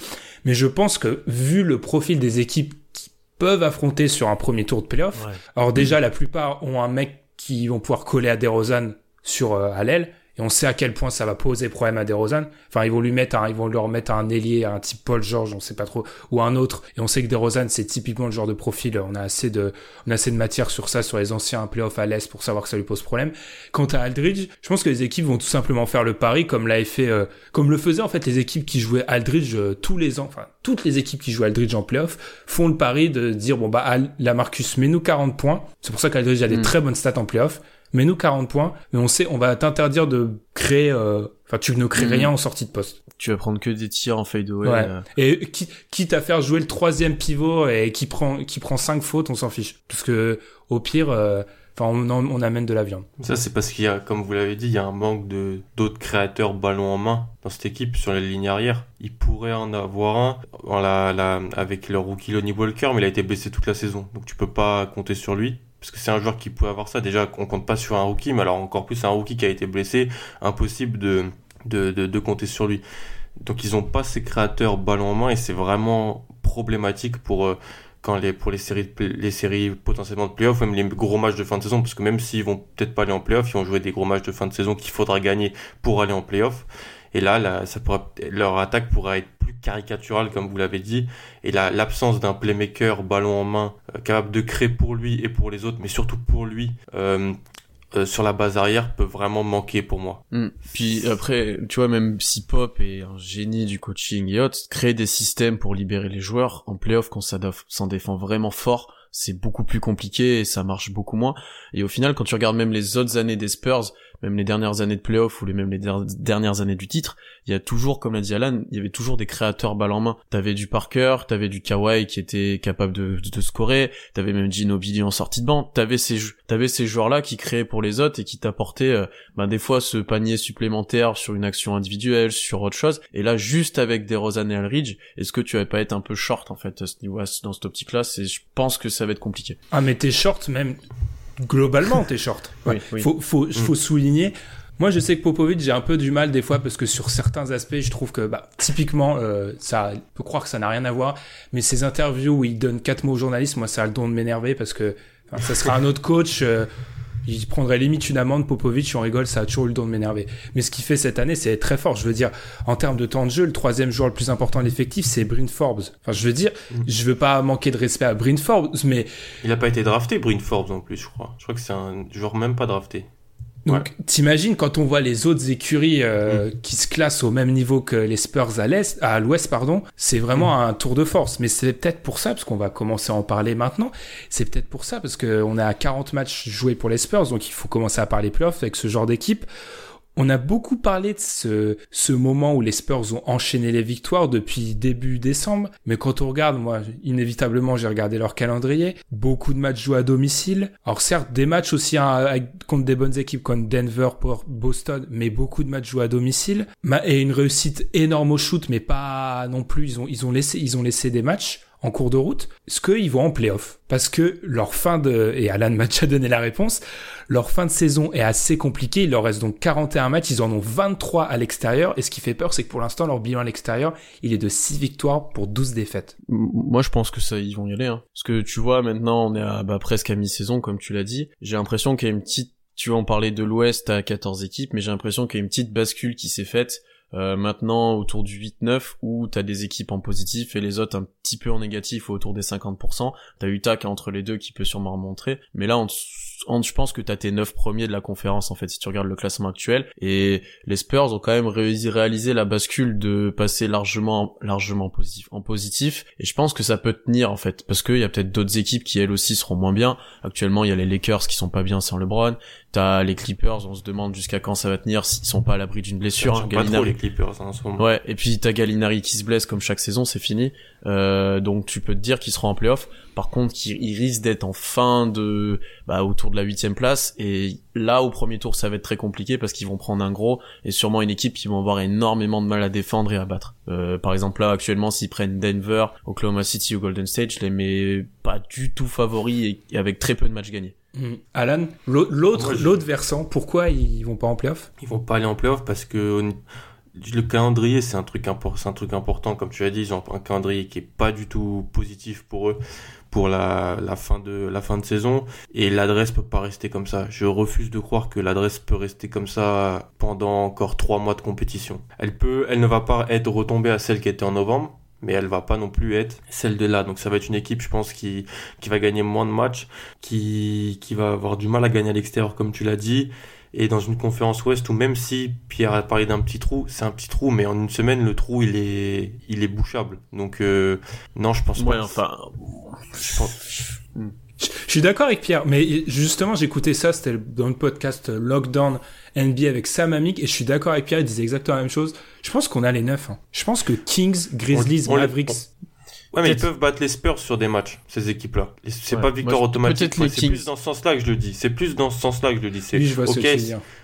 mais je pense que vu le profil des équipes qui peuvent affronter sur un premier tour de playoff, Ouais. alors déjà la plupart ont un mec qui vont pouvoir coller à DeRozan sur euh, à l'aile. Et on sait à quel point ça va poser problème à DeRozan. Enfin, ils vont lui mettre un, ils vont leur mettre un ailier, un type Paul George, on sait pas trop, ou un autre. Et on sait que DeRozan, c'est typiquement le genre de profil. On a assez de, on a assez de matière sur ça, sur les anciens playoffs à l'Est pour savoir que ça lui pose problème. Quant à Aldridge, je pense que les équipes vont tout simplement faire le pari comme l'avait fait, euh, comme le faisaient en fait les équipes qui jouaient Aldridge euh, tous les ans. Enfin, toutes les équipes qui jouent Aldridge en playoff font le pari de dire bon bah Al, la Marcus, mets-nous 40 points. C'est pour ça qu'Aldridge a des Mm. très bonnes stats en playoff. Mets-nous 40 points, mais on sait, on va t'interdire de créer, euh, enfin, tu ne crées Mm. rien en sortie de poste. Tu vas prendre que des tirs en fade away. Ouais. euh, Et qui- quitte à faire jouer le troisième pivot et qui prend, qui prend 5 fautes, on s'en fiche. Parce que, au pire, euh, enfin, on, amène de la viande. Ça, c'est parce qu'il y a, comme vous l'avez dit, il y a un manque de d'autres créateurs ballon en main dans cette équipe sur les lignes arrière. Il pourrait en avoir un en la, la- avec le rookie Lonnie Walker, mais il a été blessé toute la saison, donc tu peux pas compter sur lui. Parce que c'est un joueur qui peut avoir ça. Déjà, on compte pas sur un rookie, mais alors encore plus un rookie qui a été blessé, impossible de, compter sur lui. Donc ils ont pas ces créateurs ballon en main et c'est vraiment problématique pour euh, les séries les séries potentiellement de playoffs même les gros matchs de fin de saison parce que même s'ils vont peut-être pas aller en playoffs ils vont jouer des gros matchs de fin de saison qu'il faudra gagner pour aller en playoffs et là, là ça leur attaque pourrait être plus caricaturale comme vous l'avez dit et la l'absence d'un playmaker ballon en main euh, capable de créer pour lui et pour les autres mais surtout pour lui euh, euh, sur la base arrière peut vraiment manquer pour moi Mm. Puis après, tu vois, même si Pop est un génie du coaching et autres, créer des systèmes pour libérer les joueurs en playoff quand ça s'en défend vraiment fort, c'est beaucoup plus compliqué et ça marche beaucoup moins. Et au final, quand tu regardes même les autres années des Spurs, même les dernières années de playoff ou les, même les der- dernières années du titre, il y a toujours, comme l'a dit Alan, il y avait toujours des créateurs balle en main. T'avais du Parker, t'avais du Kawhi qui était capable de, de, de scorer, t'avais même Ginobili en sortie de banc, t'avais ces, ces joueurs-là qui créaient pour les autres et qui t'apportaient ben des fois ce panier supplémentaire sur une action individuelle, sur autre chose. Et là, juste avec des Rosanne et Alridge, est-ce que tu vas pas être un peu short en fait à ce niveau, dans cette optique-là? Je pense que ça va être compliqué. Ah, mais t'es short, même, globalement, t'es short. Oui, oui. Faut, faut, faut souligner, Moi, je sais que Popovic, j'ai un peu du mal des fois parce que sur certains aspects, je trouve que, bah, typiquement, euh, ça, on peut croire que ça n'a rien à voir, mais ces interviews où il donne quatre mots aux journalistes, moi, ça a le don de m'énerver parce que, enfin, ça sera un autre coach. euh, il prendrait limite une amende Popovic, on rigole, ça a toujours eu le don de m'énerver. Mais ce qu'il fait cette année, c'est très fort. Je veux dire, en termes de temps de jeu, le troisième joueur le plus important de l'effectif, c'est Bryn Forbes. Enfin, je veux dire, je veux pas manquer de respect à Bryn Forbes, mais Il a pas été drafté, Bryn Forbes en plus, je crois. Je crois que c'est un joueur même pas drafté. Donc, t'imagines quand on voit les autres écuries euh, qui se classent au même niveau que les Spurs à l'est, à l'ouest, pardon, c'est vraiment un tour de force. Mais c'est peut-être pour ça, parce qu'on va commencer à en parler maintenant. C'est peut-être pour ça, parce qu'on est à 40 matchs joués pour les Spurs, donc il faut commencer à parler playoffs avec ce genre d'équipe. On a beaucoup parlé de ce, ce moment où les Spurs ont enchaîné les victoires depuis début décembre, mais quand on regarde, moi, inévitablement, j'ai regardé leur calendrier, beaucoup de matchs joués à domicile. Alors certes, des matchs aussi hein, contre des bonnes équipes comme Denver, pour Boston, mais beaucoup de matchs joués à domicile. Et une réussite énorme au shoot, mais pas non plus, ils ont, ils ont laissé, ils ont laissé des matchs en cours de route, ce qu'ils vont en playoff. Parce que leur fin de, et Alan m'a déjà donné la réponse, leur fin de saison est assez compliquée. Il leur reste donc 41 matchs. Ils en ont 23 à l'extérieur. Et ce qui fait peur, c'est que pour l'instant, leur bilan à l'extérieur, il est de 6 victoires pour 12 défaites. Moi, je pense que ça, ils vont y aller. Hein. Parce que tu vois, maintenant, on est à, bah, presque à mi-saison, comme tu l'as dit. J'ai l'impression qu'il y a une petite, tu vois, on parlait de l'Ouest à 14 équipes, mais j'ai l'impression qu'il y a une petite bascule qui s'est faite. Euh, maintenant autour du 8-9 où t'as des équipes en positif et les autres un petit peu en négatif autour des 50%. T'as Utah qui est entre les deux qui peut sûrement remontrer. Mais là, dessous- en- je pense que t'as tes 9 premiers de la conférence en fait si tu regardes le classement actuel. Et les Spurs ont quand même réalisé la bascule de passer largement largement en positif en positif et je pense que ça peut tenir en fait parce qu'il y a peut-être d'autres équipes qui elles aussi seront moins bien actuellement il y a les Lakers qui sont pas bien sans LeBron t'as les Clippers on se demande jusqu'à quand ça va tenir s'ils sont pas à l'abri d'une blessure hein, pas trop les Clippers hein, en ce moment. Ouais, et puis t'as Gallinari qui se blesse comme chaque saison, c'est fini. Euh, donc tu peux te dire qu'ils seront en playoff. Par contre, ils risquent d'être en fin de, bah, autour de la huitième place. Et là, au premier tour, ça va être très compliqué parce qu'ils vont prendre un gros et sûrement une équipe qui vont avoir énormément de mal à défendre et à battre. Euh, par exemple, là, actuellement, s'ils prennent Denver, Oklahoma City ou Golden State, je les mets pas du tout favoris et avec très peu de matchs gagnés. Alan, l'au- l'autre, versant, pourquoi ils vont pas en playoff? Ils vont pas aller en playoff parce que le calendrier c'est un truc impor- c'est un truc important comme tu as dit ils ont un calendrier qui est pas du tout positif pour eux pour la, la fin de la fin de saison et l'adresse peut pas rester comme ça. Je refuse de croire que l'adresse peut rester comme ça pendant encore trois mois de compétition. Elle peut, elle ne va pas être retombée à celle qui était en novembre, mais elle va pas non plus être celle de là. Donc ça va être une équipe, je pense, qui qui va gagner moins de matchs, qui qui va avoir du mal à gagner à l'extérieur comme tu l'as dit et dans une conférence ouest où même si Pierre a parlé d'un petit trou, c'est un petit trou, mais en une semaine le trou il est il est bouchable. Donc euh, non, je pense Ouais, pas. enfin, Je pense- Je je suis d'accord avec Pierre, mais justement, j'écoutais ça, c'était dans le podcast Lockdown NBA avec Sam Amick, et je suis d'accord avec Pierre, il disait exactement la même chose. Je pense qu'on a les neufs. hein. Je pense que Kings, Grizzlies, On- on les- Mavericks, Ouais, mais ils peuvent battre les Spurs sur des matchs, ces équipes-là. C'est Ouais. pas victoire Moi, automatique. C'est plus dans ce sens-là que je le dis. C'est plus dans ce sens-là que je le dis. C'est oui, ok,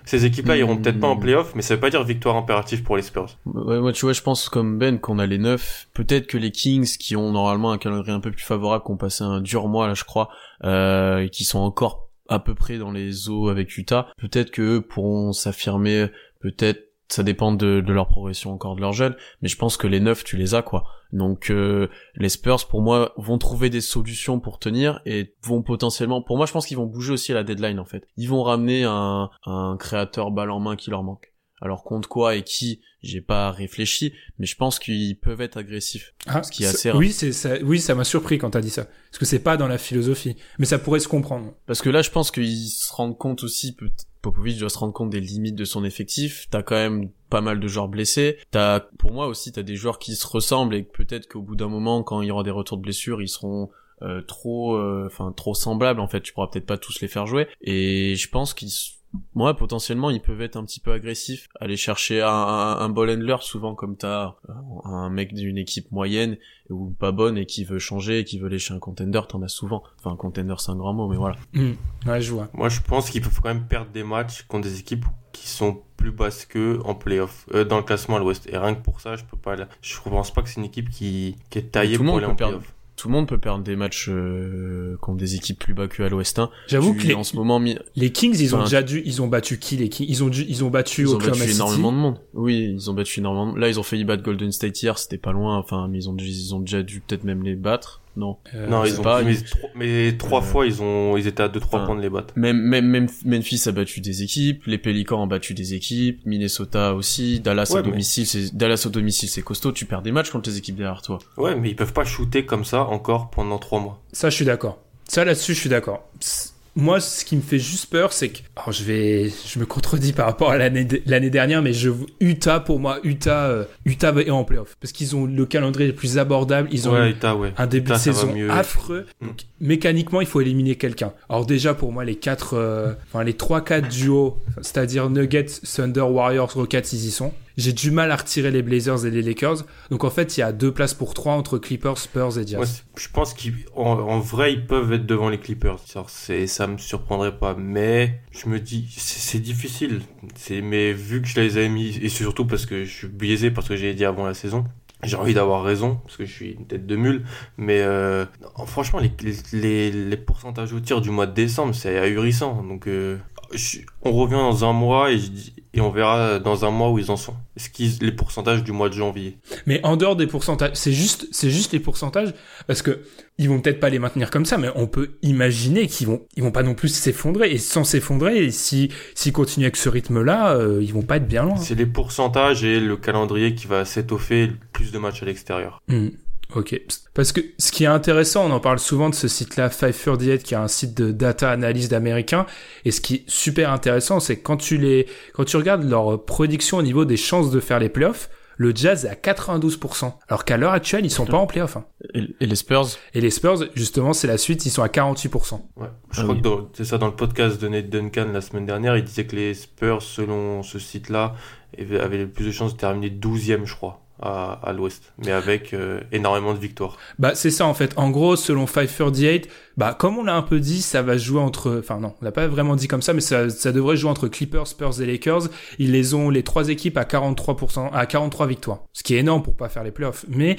ces équipes-là iront Hmm. peut-être pas en playoff, mais ça veut pas dire victoire impérative pour les Spurs. Ouais, moi, tu vois, je pense comme Ben qu'on a les neufs. Peut-être que les Kings, qui ont normalement un calendrier un peu plus favorable, qui ont passé un dur mois là, je crois, euh, et qui sont encore à peu près dans les eaux avec Utah, peut-être que eux pourront s'affirmer. Peut-être, ça dépend de, de leur progression encore de leur jeune, mais je pense que les neufs, tu les as quoi. Donc euh, les Spurs, pour moi, vont trouver des solutions pour tenir et vont potentiellement, pour moi, je pense qu'ils vont bouger aussi à la deadline en fait. Ils vont ramener un, un créateur balle en main qui leur manque. Alors contre quoi et qui, j'ai pas réfléchi, mais je pense qu'ils peuvent être agressifs. Ah, Ce qui est assez rare. Oui, c'est ça, oui, ça m'a surpris quand t'as dit ça. Parce que c'est pas dans la philosophie. Mais ça pourrait se comprendre. Parce que là, je pense qu'ils se rendent compte aussi, peut Popovic doit se rendre compte des limites de son effectif. T'as quand même pas mal de joueurs blessés. T'as, pour moi aussi, t'as des joueurs qui se ressemblent et peut-être qu'au bout d'un moment, quand il y aura des retours de blessures, ils seront euh, trop, euh, enfin trop semblables. En fait, tu pourras peut-être pas tous les faire jouer. Et je pense qu'ils, s- moi, potentiellement, ils peuvent être un petit peu agressifs, aller chercher un, un, un ball handler souvent comme t'as euh, un mec d'une équipe moyenne ou pas bonne et qui veut changer, et qui veut lécher un contender, t'en as souvent. Enfin, un contender, c'est un grand mot, mais voilà. Hmm. Ouais, je vois. Moi, je pense qu'ils peuvent quand même perdre des matchs contre des équipes qui sont plus basses qu'eux en playoff, euh, dans le classement à l'ouest. Et rien que pour ça, je peux pas. Je pense pas que c'est une équipe qui, qui est taillée Tout pour aller en playoff. Tout le monde peut perdre des matchs euh, contre des équipes plus bas que à l'Ouest. hein. J'avoue que les, en ce moment, mi- les Kings, ils ont Enfin, déjà dû, ils ont battu qui les Kings Ils ont dû, ils ont battu ils ont battu City. énormément de monde. Oui, ils ont battu énormément. de- Là, ils ont failli battre Golden State hier, c'était pas loin. Enfin, mais ils ont, ils ont déjà dû peut-être même les battre. Non. Euh, non, ils ont pas, mais, mais trois Euh, fois, ils ont, ils étaient à 2-3 enfin, points de les battre. Même, même, même Memphis a battu des équipes, les Pelicans ont battu des équipes, Minnesota aussi, Dallas Ouais, à mais- domicile, c'est Dallas au domicile, c'est costaud. Tu perds des matchs contre les équipes derrière toi. Ouais, mais ils peuvent pas shooter comme ça encore pendant 3 mois. Ça, je suis d'accord. Ça, là-dessus, je suis d'accord. Psst. Moi, ce qui me fait juste peur, c'est que, alors je vais, je me contredis par rapport à l'année dernière, mais je Utah pour moi, Utah, euh, Utah est en playoff parce qu'ils ont le calendrier le plus abordable. Ils ont ouais, eu Utah, ouais. un début Utah, de saison mieux. affreux. Mm. Donc, mécaniquement, il faut éliminer quelqu'un. Alors déjà, pour moi, les quatre, euh, enfin les trois quatre duos, c'est-à-dire Nuggets, Thunder, Warriors, Rockets, ils y sont. J'ai du mal à retirer les Blazers et les Lakers. Donc en fait, il y a deux places pour trois entre Clippers, Spurs et Jazz. Je pense qu'en en vrai, ils peuvent être devant les Clippers. C'est, ça me surprendrait pas. Mais je me dis, c'est, difficile. Mais vu que je les ai mis, et surtout parce que je suis biaisé parce que j'ai dit avant la saison, j'ai envie d'avoir raison parce que je suis une tête de mule. Mais euh, franchement, les, les, les pourcentages au tir du mois de décembre, c'est ahurissant. Donc, euh, je- on revient dans un mois et, je et on verra dans un mois où ils en sont. Est-ce qu'ils, les pourcentages du mois de janvier? Mais en dehors des pourcentages, c'est juste, c'est juste les pourcentages, parce que ils vont peut-être pas les maintenir comme ça, mais on peut imaginer qu'ils vont, ils vont pas non plus s'effondrer. Et sans s'effondrer, si, s'ils continuent avec ce rythme-là, euh, ils vont pas être bien loin. C'est les pourcentages et le calendrier qui va s'étoffer plus de matchs à l'extérieur. Hmm. Ok. Parce que ce qui est intéressant, on en parle souvent de ce site-là, 538, qui est un site de data analyse d'américains. Et ce qui est super intéressant, c'est que quand tu les, quand tu regardes leur prédiction au niveau des chances de faire les playoffs, le Jazz est à 92%. Alors qu'à l'heure actuelle, ils sont pas en playoffs. hein. Et, les Spurs, Et les Spurs, justement, c'est la suite, ils sont à 48%. Ouais. Je Ah crois oui. que dans- c'est ça dans le podcast de Nate Duncan la semaine dernière, il disait que les Spurs, selon ce site-là, avaient avaient le plus de chances de terminer 12e, je crois, à, à l'ouest. Mais avec euh, énormément de victoires. Bah, c'est ça, en fait. En gros, selon 538, bah, comme on l'a un peu dit, ça va jouer entre, enfin, non, on l'a pas vraiment dit comme ça, mais ça, ça devrait jouer entre Clippers, Spurs et Lakers. Ils les ont, les trois équipes à 43%, à 43 victoires. Ce qui est énorme pour pas faire les playoffs. Mais,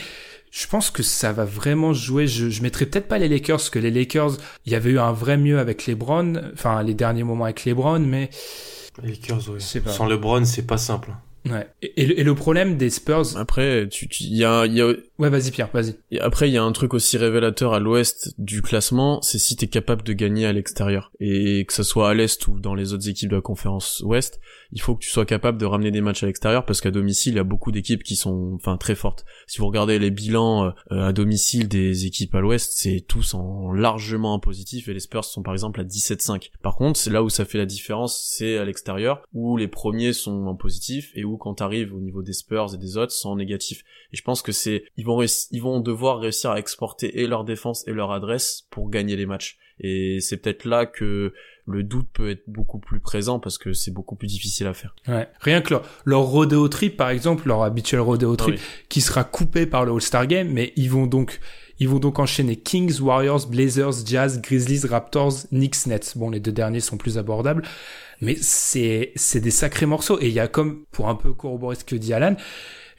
je pense que ça va vraiment jouer. Je, je mettrais peut-être pas les Lakers, parce que les Lakers, il y avait eu un vrai mieux avec LeBron, enfin, les derniers moments avec LeBron, mais, Les Lakers, sais pas. Sans LeBron, c'est pas simple. Ouais. Et, le- problème des Spurs, après, tu, tu, y a, y a, ouais, vas-y Pierre, vas-y. Et après, il y a un truc aussi révélateur à l'ouest du classement, c'est si t'es capable de gagner à l'extérieur. Et que ce soit à l'est ou dans les autres équipes de la conférence ouest, il faut que tu sois capable de ramener des matchs à l'extérieur parce qu'à domicile, il y a beaucoup d'équipes qui sont, enfin, très fortes. Si vous regardez les bilans euh, à domicile des équipes à l'ouest, c'est tous en largement en positif et les Spurs sont par exemple à 17-5. Par contre, c'est là où ça fait la différence, c'est à l'extérieur où les premiers sont en positif et où quand t'arrives au niveau des Spurs et des autres, sont en négatif. Et je pense que c'est, ils vont ils vont devoir réussir à exporter et leur défense et leur adresse pour gagner les matchs. Et c'est peut-être là que le doute peut être beaucoup plus présent parce que c'est beaucoup plus difficile à faire. Ouais. Rien que leur, leur rodeo trip, par exemple, leur habituel rodeo trip, Ah oui. qui sera coupé par le All-Star Game, mais ils vont donc, ils vont donc enchaîner Kings, Warriors, Blazers, Jazz, Grizzlies, Raptors, Knicks, Nets. Bon, les deux derniers sont plus abordables, mais c'est, c'est des sacrés morceaux. Et il y a comme, pour un peu corroborer ce que dit Alan,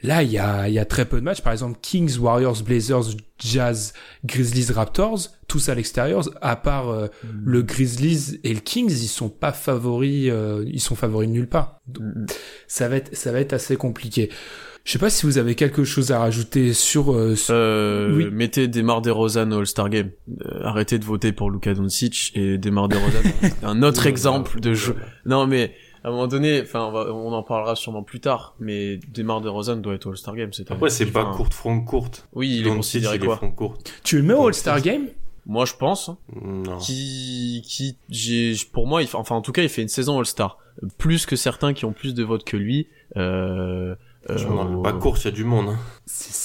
là, il y a, il y a très peu de matchs. Par exemple, Kings, Warriors, Blazers, Jazz, Grizzlies, Raptors, tous à l'extérieur, à part euh, le Grizzlies et le Kings, ils sont pas favoris, euh, ils sont favoris de nulle part. Donc, ça va être, ça va être assez compliqué. Je sais pas si vous avez quelque chose à rajouter sur, euh, sur- Euh, Oui. mettez Demar DeRozan au All-Star Game. Euh, arrêtez de voter pour Luka Doncic et Demar DeRozan. un autre exemple de jeu. Non mais à un moment donné, enfin on, va- on en parlera sûrement plus tard, mais Demar DeRozan doit être All-Star Game cette année. Après, c'est pas courte, front courte. Oui, il est considéré quoi? courte. tu le mets au All-Star Game? Moi je pense. hein. Non. qui qui j'ai pour moi il enfin en tout cas il fait une saison All-Star plus que certains qui ont plus de votes que lui euh, euh, bas course, il y a du monde. hein.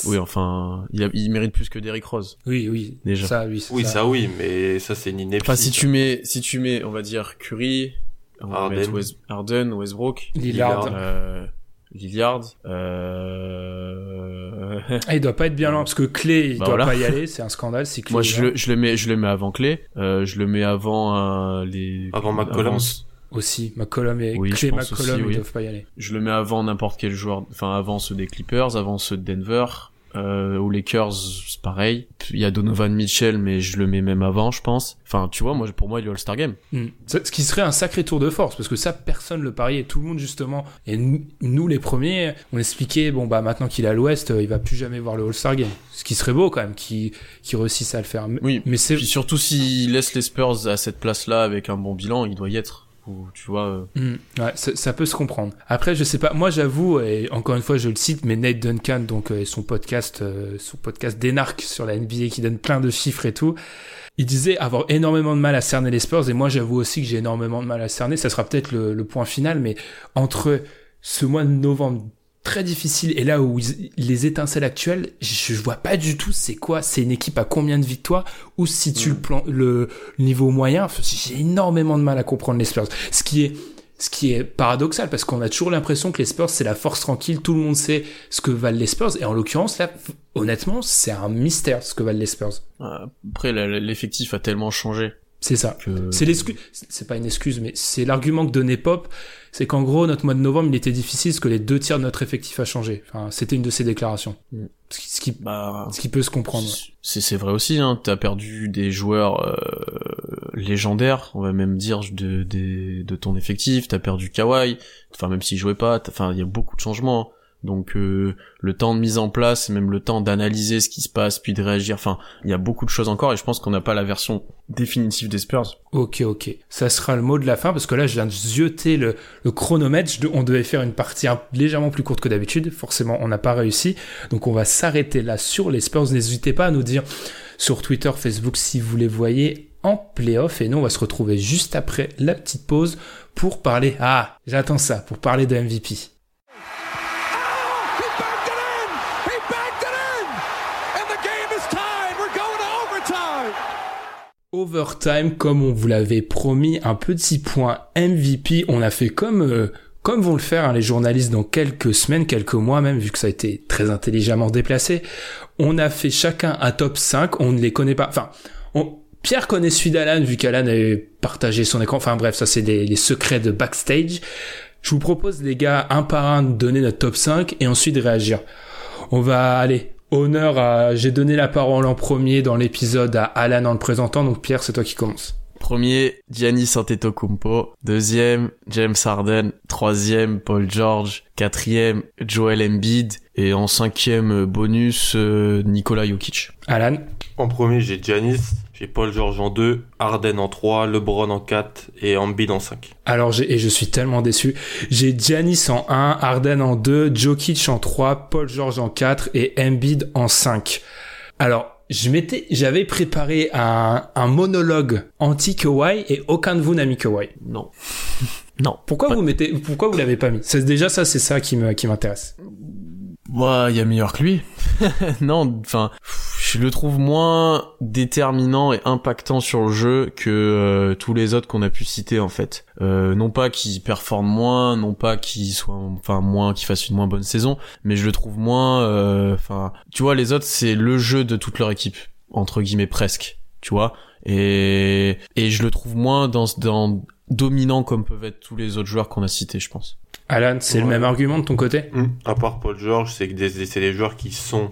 oui enfin il, a- il mérite plus que Derrick Rose Oui, oui. Déjà. Ça, oui. c'est Oui, ça oui, mais ça, c'est une ineptie. enfin si tu mets si tu mets on va dire Curry on va Harden. mettre West, Harden Westbrook Lillard. Lillard. euh, Lillard euh... Ah, il doit pas être bien lent parce que Clay, il Bah doit voilà. pas y aller. C'est un scandale si Clay. moi est je le, je le mets je le mets avant Clay euh, je le mets avant euh, les Avant McCollum. aussi. McCollum et Oui, pense McCollum, aussi, ils doivent pas y aller. Je le mets avant n'importe quel joueur, enfin avant ceux des Clippers, avant ceux de Denver. Euh, aux Lakers, c'est pareil. Il y a Donovan Mitchell, mais je le mets même avant, je pense. Enfin, tu vois, moi, pour moi, il est All-Star Game. Hmm. Ce qui serait un sacré tour de force, parce que ça, personne le pariait. Tout le monde, justement, et nous, nous, les premiers, on expliquait, bon, bah, maintenant qu'il est à l'Ouest, euh, il va plus jamais voir le All-Star Game. Ce qui serait beau, quand même, qu'il qui réussisse à le faire. Oui, mais c'est... Surtout s'il laisse les Spurs à cette place-là avec un bon bilan, il doit y être tu vois. Euh. Mm, ça, peut se comprendre. Après, je sais pas. Moi, j'avoue, et encore une fois, je le cite, mais Nate Duncan, donc euh, son podcast, euh, son podcast d'énarque sur la NBA qui donne plein de chiffres et tout. Il disait avoir énormément de mal à cerner les Spurs, et moi, j'avoue aussi que j'ai énormément de mal à cerner. Ça sera peut-être le point final, mais entre ce mois de novembre très difficile. Et là où les étincelles actuelles, je, vois pas du tout c'est quoi. C'est une équipe à combien de victoires ou si tu le, plan, le niveau moyen. J'ai énormément de mal à comprendre les Spurs. Ce qui est ce qui est paradoxal parce qu'on a toujours l'impression que les Spurs c'est la force tranquille, tout le monde sait ce que valent les Spurs et en l'occurrence là honnêtement c'est un mystère ce que valent les Spurs. Après l'effectif a tellement changé. C'est ça. C'est l'excuse. C'est pas une excuse, mais c'est l'argument que donnait Pop c'est qu'en gros, notre mois de novembre, il était difficile parce que les deux tiers de notre effectif a changé. Enfin, c'était une de ses déclarations. Mm. Ce qui, bah, ce qui peut se comprendre. C'est vrai aussi, hein. T'as perdu des joueurs euh, légendaires, on va même dire, de, de, de ton effectif. T'as perdu Kawhi. Enfin, même s'il jouait pas, enfin, il y a beaucoup de changements. Donc euh, le temps de mise en place, même le temps d'analyser ce qui se passe, puis de réagir. Enfin, il y a beaucoup de choses encore, et je pense qu'on n'a pas la version définitive des Spurs. Ok, ok. Ça sera le mot de la fin, parce que là, je viens de zioter le, le chronomètre. On devait faire une partie légèrement plus courte que d'habitude. Forcément, on n'a pas réussi. Donc on va s'arrêter là sur les Spurs. N'hésitez pas à nous dire sur Twitter, Facebook, si vous les voyez en playoff. Et nous, on va se retrouver juste après la petite pause pour parler... Ah, j'attends ça, pour parler de MVP. Overtime, comme on vous l'avait promis, un petit point MVP. On a fait comme euh, comme vont le faire hein, les journalistes dans quelques semaines, quelques mois même, vu que ça a été très intelligemment déplacé. On a fait chacun un top 5. On ne les connaît pas. Enfin, Pierre connaît celui d'Alan, vu qu'Alan a partagé son écran. Enfin bref, ça c'est les secrets de backstage. Je vous propose les gars, un par un, de donner notre top 5 et ensuite de réagir. On va aller honneur à... J'ai donné la parole en premier dans l'épisode à Alan en le présentant, donc Pierre, c'est toi qui commence. Premier, Giannis Antetokounmpo. Deuxième, James Harden. Troisième, Paul George. Quatrième, Joel Embiid. Et en cinquième bonus, euh, Nikola Jokic. Alan En premier, j'ai Giannis. J'ai Paul George en 2, Harden en 3, LeBron en 4 et Embiid en 5. Alors, et je suis tellement déçu. J'ai Giannis en 1, Harden en 2, Jokic en 3, Paul George en 4 et Embiid en 5. Alors, je m'étais, j'avais préparé un, un monologue anti-Kawhi et aucun de vous n'a mis Kawhi. Non. non. Pourquoi vous mettez, pourquoi vous l'avez pas mis? C'est déjà ça, c'est ça qui me, qui m'intéresse. Ouais, il y a meilleur que lui. non, enfin, je le trouve moins déterminant et impactant sur le jeu que euh, tous les autres qu'on a pu citer en fait. Euh, non pas qu'il performe moins, non pas qu'il soit, enfin moins, qu'il fasse une moins bonne saison, mais je le trouve moins. Euh, enfin, tu vois, les autres c'est le jeu de toute leur équipe entre guillemets presque, tu vois. Et et je le trouve moins dans dans dominant comme peuvent être tous les autres joueurs qu'on a cités, je pense. Alan, c'est le même argument de ton côté? Mmh. À part Paul George, c'est que c'est des joueurs qui sont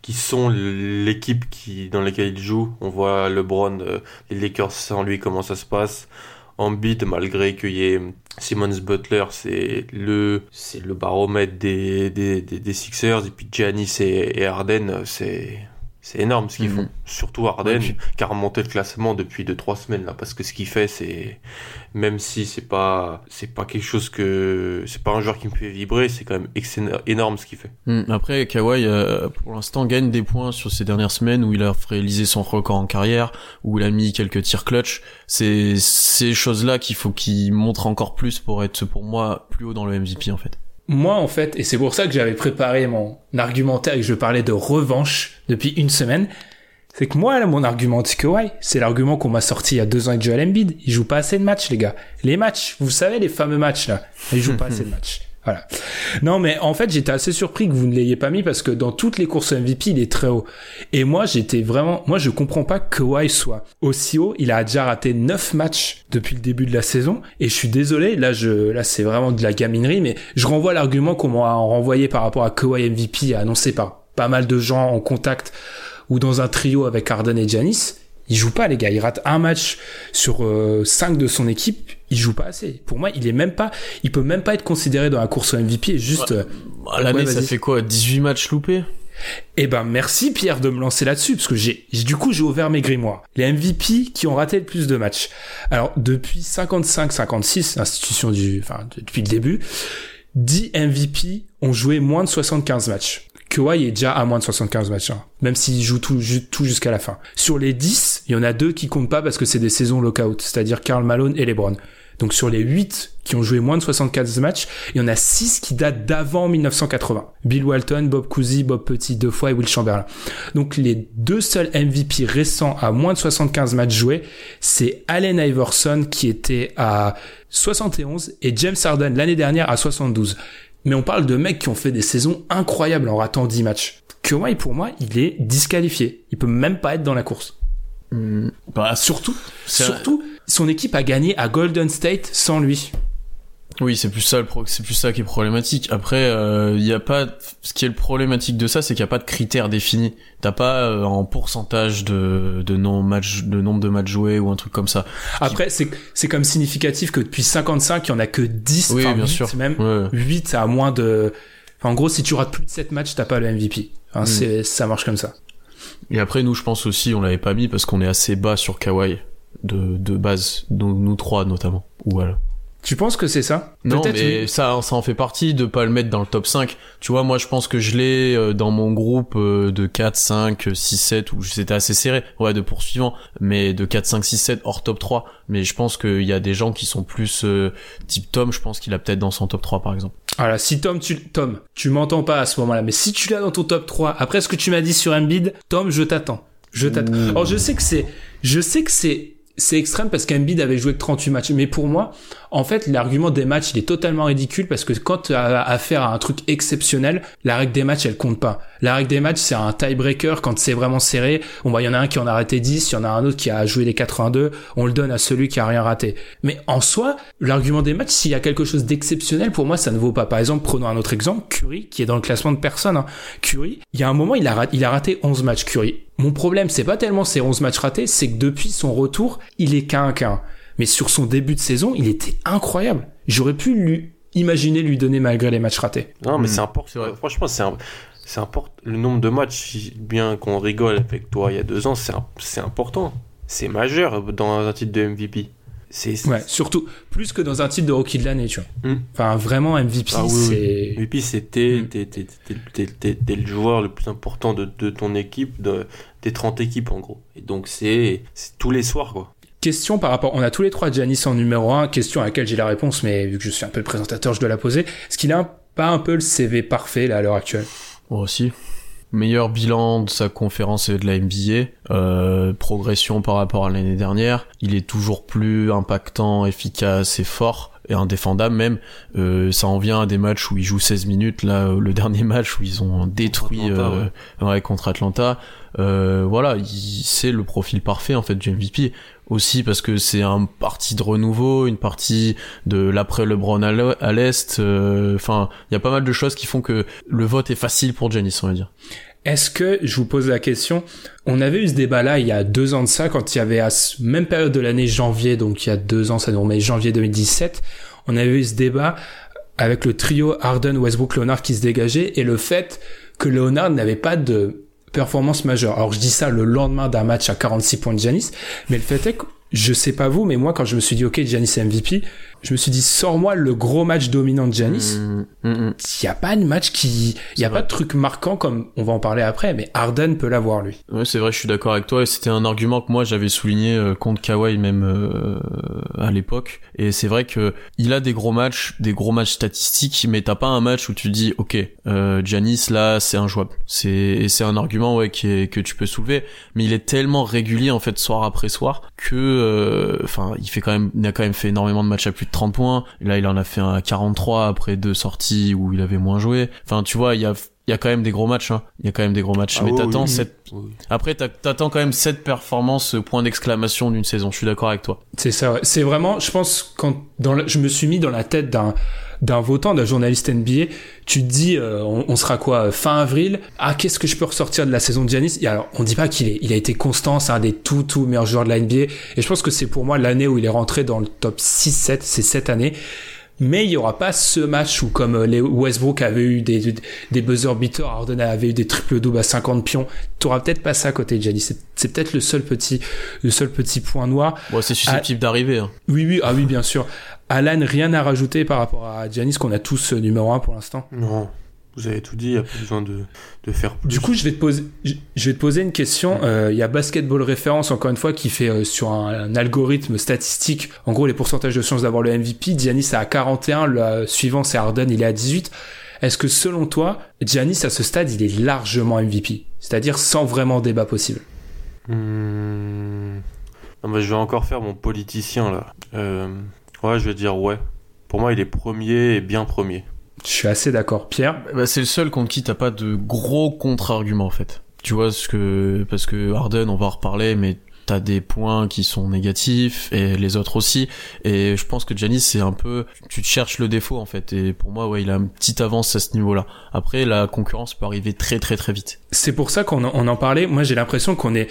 qui sont l'équipe qui dans laquelle il joue. On voit LeBron, euh, les Lakers sans lui comment ça se passe. Embiid, malgré qu'il y ait Simmons Butler, c'est le c'est le baromètre des, des, des, Sixers et puis Giannis et, et Harden, c'est c'est énorme ce qu'ils mhm. font. Surtout Arden, qui a remonté le classement depuis 2-3 semaines là, parce que ce qu'il fait, c'est même si c'est pas c'est pas quelque chose que c'est pas un joueur qui me fait vibrer, c'est quand même énorme ce qu'il fait. Hmm, après, Kawhi euh, pour l'instant gagne des points sur ces dernières semaines où il a réalisé son record en carrière, où il a mis quelques tirs clutch. C'est ces choses là qu'il faut qu'il montre encore plus pour être pour moi plus haut dans le MVP en fait moi, en fait, et c'est pour ça que j'avais préparé mon argumentaire et que je parlais de revanche depuis une semaine, c'est que moi, là, mon argument anti Kawhi, c'est l'argument qu'on m'a sorti il y a deux ans avec Joel Embiid. Il joue pas assez de matchs, les gars. Les matchs, vous savez, les fameux matchs, là. Il joue pas assez de matchs. Voilà. Non, mais en fait, j'étais assez surpris que vous ne l'ayez pas mis parce que dans toutes les courses MVP, il est très haut. Et moi, j'étais vraiment, moi, je comprends pas que Kawhi soit aussi haut. Il a déjà raté 9 matchs depuis le début de la saison. Et je suis désolé, là, je, là, c'est vraiment de la gaminerie, mais je renvoie l'argument qu'on m'a renvoyé par rapport à Kawhi MVP annoncé par pas mal de gens en contact ou dans un trio avec Harden et Giannis, il joue pas les gars, il rate un match sur euh, cinq de son équipe, il joue pas assez. Pour moi, il est même pas, il peut même pas être considéré dans la course au MVP. Juste euh, À l'année, Ouais, ça fait quoi 18 matchs loupés? Eh ben merci Pierre de me lancer là-dessus parce que j'ai du coup j'ai ouvert mes grimoires. Les MVP qui ont raté le plus de matchs. Alors depuis 55-56, institution du, enfin de- depuis le début, 10 MVP ont joué moins de 75 matchs. Kawhi est déjà à moins de 75 matchs, hein, même s'il joue tout, tout jusqu'à la fin. Sur les 10, il y en a deux qui comptent pas parce que c'est des saisons lockout, c'est-à-dire Karl Malone et LeBron. Donc sur les 8 qui ont joué moins de 75 matchs, il y en a 6 qui datent d'avant 1980. Bill Walton, Bob Cousy, Bob Petit deux fois et Will Chamberlain. Donc les deux seuls MVP récents à moins de 75 matchs joués, c'est Allen Iverson qui était à 71 et James Harden l'année dernière à 72. Mais on parle de mecs qui ont fait des saisons incroyables en ratant 10 matchs. Kawhi pour moi, il est disqualifié. Il peut même pas être dans la course. Bah, Surtout, un- surtout, son équipe a gagné à Golden State sans lui. Oui, c'est plus ça le pro- c'est plus ça qui est problématique. Après, il y a pas ce qui est le problématique de ça, c'est qu'il y a pas de critères définis. T'as pas euh, en pourcentage de de non match de nombre de matchs joués ou un truc comme ça. Après, c'est, c'est comme significatif que depuis 55, il y en a que 10, Oui, bien 8 sûr. même. Ouais. 8 à moins de... En gros, si tu rates plus de 7 matchs, t'as pas le MVP. Mm. c'est, ça marche comme ça. Et après, nous, je pense aussi, on l'avait pas mis parce qu'on est assez bas sur Kawhi de de base, nous, nous trois notamment. Ou voilà. Tu penses que c'est ça Non, mais oui. ça, ça en fait partie de pas le mettre dans le top 5. Tu vois, moi, je pense que je l'ai euh, dans mon groupe euh, de 4, 5, 6, 7, où c'était assez serré. Ouais, de poursuivants. Mais de 4, 5, 6, 7 hors top 3. Mais je pense qu'il y a des gens qui sont plus euh, type Tom, je pense qu'il a peut-être dans son top 3, par exemple. Voilà, si Tom, tu, Tom, tu m'entends pas à ce moment-là, mais si tu l'as dans ton top 3, après ce que tu m'as dit sur Embiid, Tom, je t'attends. Je t'attends. Alors, je sais que c'est, je sais que c'est, c'est extrême parce qu'Embiid avait joué que 38 matchs. Mais pour moi, en fait, l'argument des matchs, il est totalement ridicule parce que quand tu as affaire à un truc exceptionnel, la règle des matchs, elle compte pas. La règle des matchs, c'est un tiebreaker quand c'est vraiment serré. On voit, il y en a un qui en a raté 10, il y en a un autre qui a joué les 82. On le donne à celui qui a rien raté. Mais en soi, l'argument des matchs, s'il y a quelque chose d'exceptionnel, pour moi, ça ne vaut pas. Par exemple, prenons un autre exemple, Curry, qui est dans le classement de personne. Hein. Curry, il y a un moment, il a, il a raté 11 matchs, Curry. Mon problème, c'est pas tellement ces 11 matchs ratés, c'est que depuis son retour, il est qu'un qu'un. Mais sur son début de saison, il était incroyable. J'aurais pu lui imaginer lui donner malgré les matchs ratés. Non, mais Hmm, c'est important. Franchement, c'est un- c'est important. Le nombre de matchs, si bien qu'on rigole avec toi il y a deux ans, c'est important. C'est majeur dans un titre de MVP. C'est Ouais, surtout plus que dans un titre de rookie de l'année, tu vois. Hmm. Enfin, vraiment MVP, Ah oui, c'est MVP, c'était Mm. t'es, t'es le joueur le plus important de, de ton équipe, de, des 30 équipes en gros. Et donc c'est, c'est tous les soirs quoi. Question par rapport, on a tous les trois Giannis en numéro 1, question à laquelle j'ai la réponse, mais vu que je suis un peu le présentateur, je dois la poser. Est-ce qu'il a un- pas un peu le CV parfait là à l'heure actuelle? Moi aussi. Meilleur bilan de sa conférence et de la NBA, euh, progression par rapport à l'année dernière. Il est toujours plus impactant, efficace et fort et indéfendable même. Euh, ça en vient à des matchs où il joue 16 minutes. Là, euh, le dernier match où ils ont détruit Atlanta, euh, ouais, contre Atlanta. Euh, voilà, il- c'est le profil parfait en fait du MVP. Aussi parce que c'est un parti de renouveau, une partie de l'après LeBron à l'e- à l'est. euh, Enfin, il y a pas mal de choses qui font que le vote est facile pour Giannis, on va dire. Est-ce que, je vous pose la question, on avait eu ce débat-là il y a deux ans de ça, quand il y avait à ce même période de l'année janvier, donc il y a deux ans, ça nous remet janvier 2017, on avait eu ce débat avec le trio Harden, Westbrook, Leonard qui se dégageait, et le fait que Leonard n'avait pas de performance majeure. Alors je dis ça le lendemain d'un match à 46 points de Giannis, mais le fait est que, je sais pas vous, mais moi quand je me suis dit ok Giannis MVP, je me suis dit sors-moi le gros match dominant de Giannis, il y a pas de match qui, il y C'est a vrai. pas de truc marquant comme on va en parler après, mais Harden peut l'avoir lui. Ouais, c'est vrai, je suis d'accord avec toi. Et c'était un argument que moi j'avais souligné euh, contre Kawhi même euh, à l'époque. Et c'est vrai que il a des gros matchs, des gros matchs statistiques, mais t'as pas un match où tu dis, ok, euh, Giannis là c'est injouable. C'est et c'est un argument ouais qui est, que tu peux soulever. Mais il est tellement régulier en fait soir après soir que, euh, enfin, il fait quand même, il a quand même fait énormément de matchs à plus de 30 points. Là, il en a fait un à 43 après deux sorties où il avait moins joué. Enfin, tu vois, il y a il y a quand même des gros matchs. Hein. Il y a quand même des gros matchs. Ah mais oui, t'attends oui, cette... oui. Après, t'attends quand même cette performance, euh, point d'exclamation d'une saison. Je suis d'accord avec toi. C'est ça, ouais. c'est vraiment, je pense, quand dans la- je me suis mis dans la tête d'un d'un votant, d'un journaliste NBA, tu te dis, euh, on, on sera quoi, euh, fin avril? Ah, qu'est-ce que je peux ressortir de la saison de Giannis? Et alors, on dit pas qu'il est, il a été constant, c'est un des tout, tout meilleurs joueurs de la NBA, et je pense que c'est pour moi l'année où il est rentré dans le top 6-7, c'est cette année. Mais il y aura pas ce match où comme euh, les Westbrook avait eu des, des buzzer beaters, Harden avait eu des triple doubles à 50 pions. T'auras peut-être pas ça à côté de Giannis. C'est, c'est peut-être le seul petit, le seul petit point noir. Bon, c'est susceptible d'arriver. Hein. Oui, oui, ah oui, bien sûr. Alan, rien à rajouter par rapport à Giannis qu'on a tous euh, numéro 1 pour l'instant? Non, vous avez tout dit, il n'y a pas besoin de, de faire plus. Du coup, je vais te poser, je vais te poser une question. Euh, Il y a Basketball Référence, encore une fois, qui fait euh, sur un, un algorithme statistique, en gros, les pourcentages de chances d'avoir le MVP. Giannis est à 41, le euh, suivant c'est Harden, il est à 18. Est-ce que selon toi, Giannis à ce stade, il est largement MVP C'est-à-dire sans vraiment débat possible Hmm. Non, mais je vais encore faire mon politicien là. Euh, Ouais, je vais dire ouais. Pour moi, il est premier et bien premier. Je suis assez d'accord. Pierre Bah, c'est le seul contre qui t'as pas de gros contre-arguments en fait. Tu vois ce que parce que Harden, on va en reparler, mais t'as des points qui sont négatifs et les autres aussi. Et je pense que Giannis c'est un peu, tu te cherches le défaut en fait. Et pour moi, ouais, il a une petite avance à ce niveau-là. Après, la concurrence peut arriver très très très vite. C'est pour ça qu'on en, on en parlait. Moi, j'ai l'impression qu'on est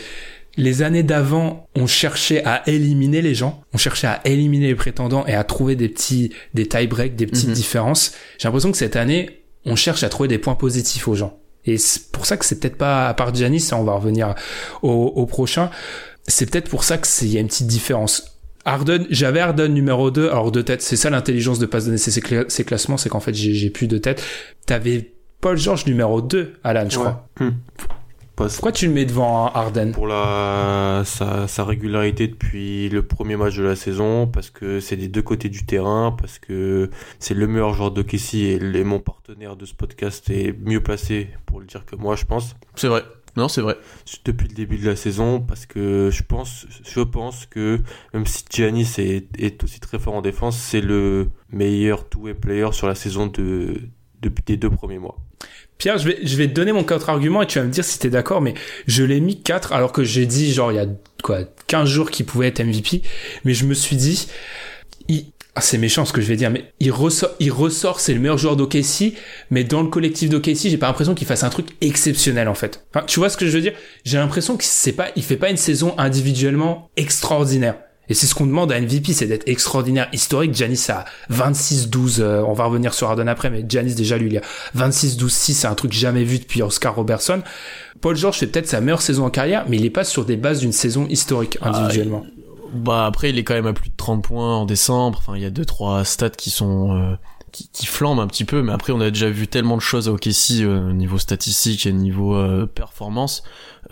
les années d'avant, on cherchait à éliminer les gens, on cherchait à éliminer les prétendants et à trouver des petits des tie breaks, des petites Mhm. différences. J'ai l'impression que cette année, on cherche à trouver des points positifs aux gens. Et c'est pour ça que c'est peut-être pas à part Giannis, on va revenir au, au prochain. C'est peut-être pour ça que c'est il y a une petite différence. Harden, j'avais Harden numéro 2, alors de tête, c'est ça l'intelligence de pas se donner ces, cla- ces classements, c'est qu'en fait j'ai j'ai plus de tête. T'avais Paul George numéro 2, Alan, je crois. Hmm. Parce- Pourquoi tu le mets devant Harden Pour la sa, sa régularité depuis le premier match de la saison, parce que c'est des deux côtés du terrain, parce que c'est le meilleur joueur de Kessie et, et mon partenaire de ce podcast est mieux placé pour le dire que moi, je pense. C'est vrai. Non, c'est vrai. depuis le début de la saison parce que je pense, je pense que même si Giannis est, est aussi très fort en défense, c'est le meilleur two-way player sur la saison de, depuis les deux premiers mois. Pierre, je vais, je vais te donner mon contre-argument et tu vas me dire si t'es d'accord, mais je l'ai mis 4 alors que j'ai dit, genre, il y a quoi, 15 jours qu'il pouvait être MVP, mais je me suis dit, il, ah, c'est méchant ce que je vais dire, mais il ressort, il ressort, c'est le meilleur joueur d'OKC, mais dans le collectif d'OKC, j'ai pas l'impression qu'il fasse un truc exceptionnel, en fait. Enfin, tu vois ce que je veux dire? J'ai l'impression que c'est pas, il fait pas une saison individuellement extraordinaire. Et c'est ce qu'on demande à MVP, c'est d'être extraordinaire, historique. Giannis a 26-12, euh, on va revenir sur Harden après, mais Giannis déjà lui, il a 26-12-6, c'est un truc jamais vu depuis Oscar Robertson. Paul George fait peut-être sa meilleure saison en carrière, mais il est pas sur des bases d'une saison historique individuellement. Bah après, il est quand même à plus de 30 points en décembre. Enfin, il y a deux trois stats qui sont euh, qui, qui flambent un petit peu, mais après on a déjà vu tellement de choses à OKC euh, niveau statistique et niveau euh, performance